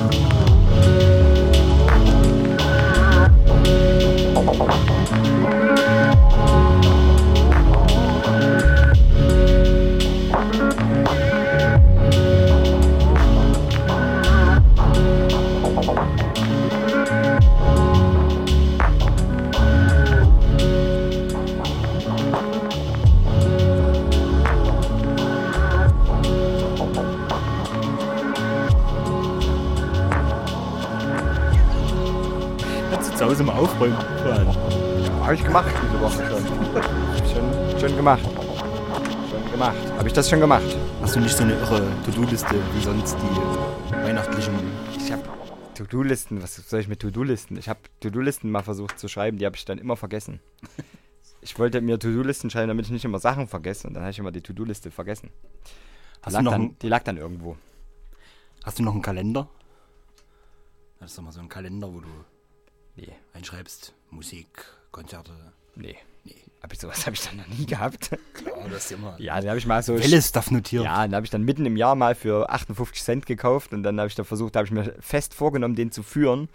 Kannst du Das schon gemacht? Hast du nicht so eine irre To-Do-Liste wie sonst die weihnachtlichen? Ich habe To-Do-Listen. Was soll ich mit To-Do-Listen? Ich habe To-Do-Listen mal versucht zu schreiben, die habe ich dann immer vergessen. <laughs> Ich wollte mir To-Do-Listen schreiben, damit ich nicht immer Sachen vergesse und dann habe ich immer die To-Do-Liste vergessen. Die, Hast lag du noch dann, die lag dann irgendwo. Hast du noch einen Kalender? Das ist doch mal so ein Kalender, wo du Nee. einschreibst, Musik, Konzerte. Nee. Nee. Aber sowas habe ich dann noch nie gehabt. Ja, das immer. Ja, den habe ich mal so. Welle-Stuff notiert. Ja, den habe ich dann mitten im Jahr mal für 58 Cent gekauft und dann habe ich da versucht, habe ich mir fest vorgenommen, den zu führen.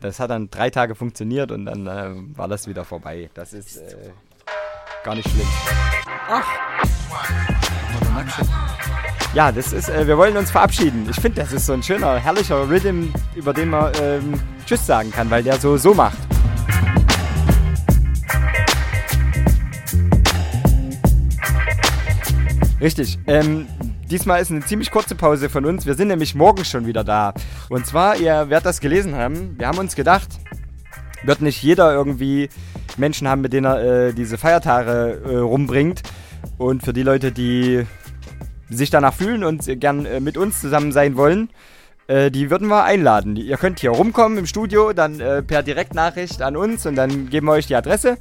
Das hat dann drei Tage funktioniert und dann äh, war das wieder vorbei. Das ist äh, gar nicht schlimm. Ach. Ja, das ist, äh, wir wollen uns verabschieden. Ich finde, das ist so ein schöner, herrlicher Rhythm, über den man ähm, Tschüss sagen kann, weil der so so macht. Richtig. Ähm, diesmal ist eine ziemlich kurze Pause von uns. Wir sind nämlich morgen schon wieder da. Und zwar, ihr werdet das gelesen haben, wir haben uns gedacht, wird nicht jeder irgendwie Menschen haben, mit denen er äh, diese Feiertage äh, rumbringt. Und für die Leute, die sich danach fühlen und gern äh, mit uns zusammen sein wollen, äh, die würden wir einladen. Ihr könnt hier rumkommen im Studio, dann äh, per Direktnachricht an uns und dann geben wir euch die Adresse.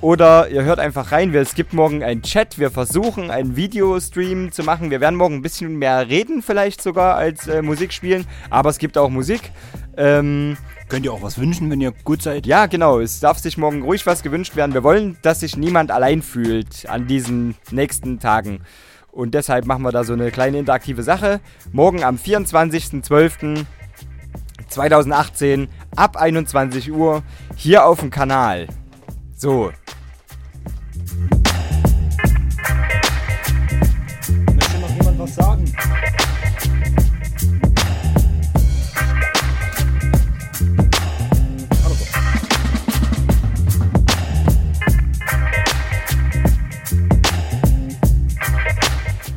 Oder ihr hört einfach rein. Wir, es gibt morgen einen Chat. Wir versuchen einen Videostream zu machen. Wir werden morgen ein bisschen mehr reden, vielleicht sogar, als äh, Musik spielen. Aber es gibt auch Musik. Ähm, Könnt ihr auch was wünschen, wenn ihr gut seid? ja, genau. Es darf sich morgen ruhig was gewünscht werden. Wir wollen, dass sich niemand allein fühlt an diesen nächsten Tagen. Und deshalb machen wir da so eine kleine interaktive Sache. Morgen am 24.12.2018 ab 21 Uhr hier auf dem Kanal. So. Möchte noch jemand was sagen?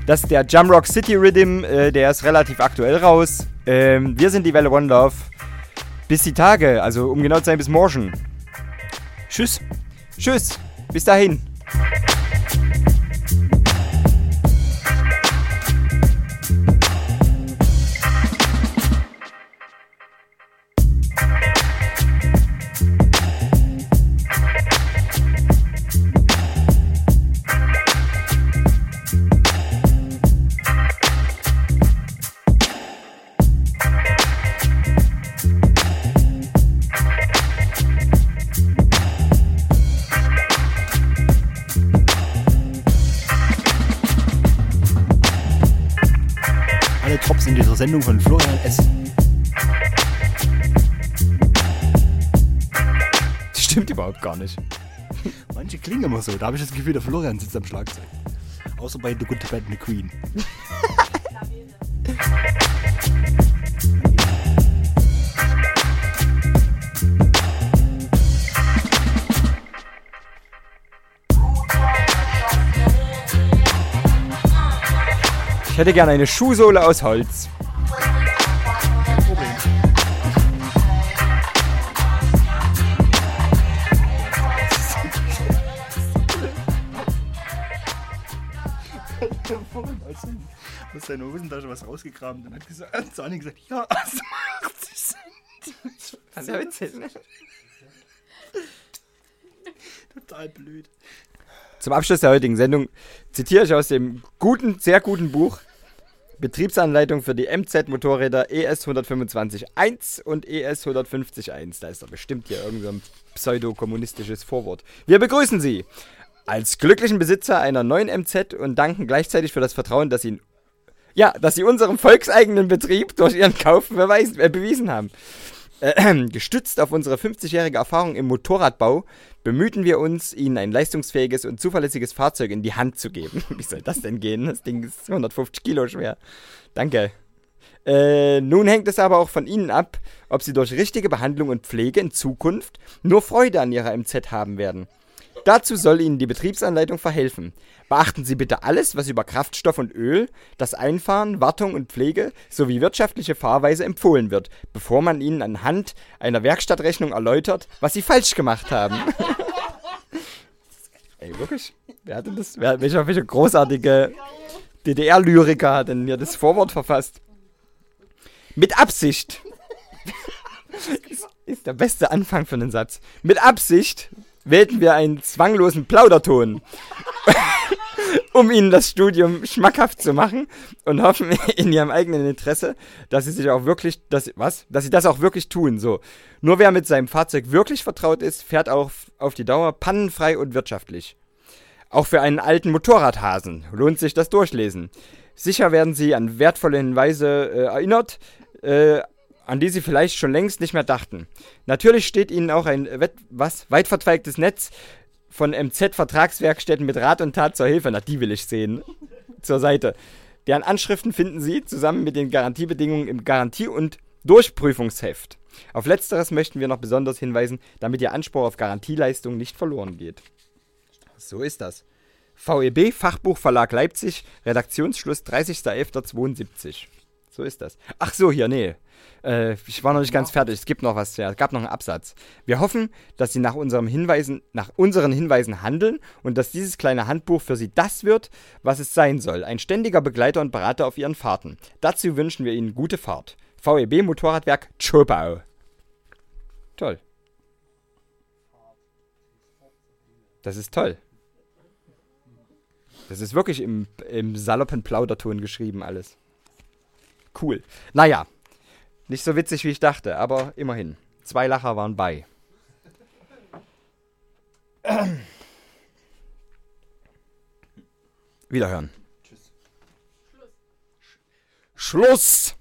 Das ist der Jamrock City Rhythm. Äh, der ist relativ aktuell raus. Ähm, wir sind die Welle One Love. Bis die Tage, also um genau zu sein, bis morgen. Tschüss. Tschüss. Bis dahin. Sendung von Florian S. Das stimmt überhaupt gar nicht. Manche klingen immer so. Da habe ich das Gefühl, der Florian sitzt am Schlagzeug. Außer bei The Good, The Bad and The Queen. Ich hätte gerne eine Schuhsohle aus Holz. Aus seiner Hosentasche was rausgegraben und hat gesagt, hat zu Anni gesagt, ja, also 80 Cent. Das ist ja witzig, ne? <laughs> Total blöd. Zum Abschluss der heutigen Sendung zitiere ich aus dem guten, sehr guten Buch Betriebsanleitung für die MZ-Motorräder E ES 125.1 und ES 150.1. Da ist doch bestimmt hier irgendein pseudo-kommunistisches Vorwort. Wir begrüßen Sie als glücklichen Besitzer einer neuen MZ und danken gleichzeitig für das Vertrauen, das Sie, ja, dass Sie unserem volkseigenen Betrieb durch Ihren Kauf beweisen, äh, bewiesen haben. Äh, <clears throat> gestützt auf unsere 50-jährige Erfahrung im Motorradbau bemühten wir uns, Ihnen ein leistungsfähiges und zuverlässiges Fahrzeug in die Hand zu geben. <laughs> Wie soll das denn gehen? Das Ding ist 150 Kilo schwer. Danke. Äh, nun hängt es aber auch von Ihnen ab, ob Sie durch richtige Behandlung und Pflege in Zukunft nur Freude an Ihrer MZ haben werden. Dazu soll Ihnen die Betriebsanleitung verhelfen. Beachten Sie bitte alles, was über Kraftstoff und Öl, das Einfahren, Wartung und Pflege sowie wirtschaftliche Fahrweise empfohlen wird, bevor man Ihnen anhand einer Werkstattrechnung erläutert, was Sie falsch gemacht haben. <laughs> Ey, wirklich? Wer hatte das? Wer, welcher, welcher großartige DDR-Lyriker hat denn hier das Vorwort verfasst? Mit Absicht. <laughs> ist, ist der beste Anfang für einen Satz. Mit Absicht wählten wir einen zwanglosen Plauderton. <laughs> um ihnen das Studium schmackhaft zu machen und hoffen <laughs> in ihrem eigenen Interesse, dass sie sich auch wirklich, dass, was? Dass sie das auch wirklich tun, so. Nur wer mit seinem Fahrzeug wirklich vertraut ist, fährt auch auf die Dauer pannenfrei und wirtschaftlich. Auch für einen alten Motorradhasen lohnt sich das Durchlesen. Sicher werden Sie an wertvolle Hinweise äh, erinnert, äh, an die Sie vielleicht schon längst nicht mehr dachten. Natürlich steht Ihnen auch ein wet was, weit verzweigtes Netz von MZ-Vertragswerkstätten mit Rat und Tat zur Hilfe, na die will ich sehen, zur Seite. Deren Anschriften finden Sie zusammen mit den Garantiebedingungen im Garantie- und Durchprüfungsheft. Auf letzteres möchten wir noch besonders hinweisen, damit Ihr Anspruch auf Garantieleistung nicht verloren geht. So ist das. VEB, Fachbuchverlag Leipzig, Redaktionsschluss 30.11.72. So ist das. Ach so, hier, nee. Äh, ich war noch nicht ganz fertig. Es gibt noch was. Ja, es gab noch einen Absatz. Wir hoffen, dass Sie nach, unserem Hinweisen, nach unseren Hinweisen handeln und dass dieses kleine Handbuch für Sie das wird, was es sein soll. Ein ständiger Begleiter und Berater auf Ihren Fahrten. Dazu wünschen wir Ihnen gute Fahrt. VEB Motorradwerk Tschobau. Toll. Das ist toll. Das ist wirklich im, im saloppen Plauderton geschrieben alles. Cool. Naja, nicht so witzig, wie ich dachte, aber immerhin. Zwei Lacher waren bei. Wiederhören. Schluss.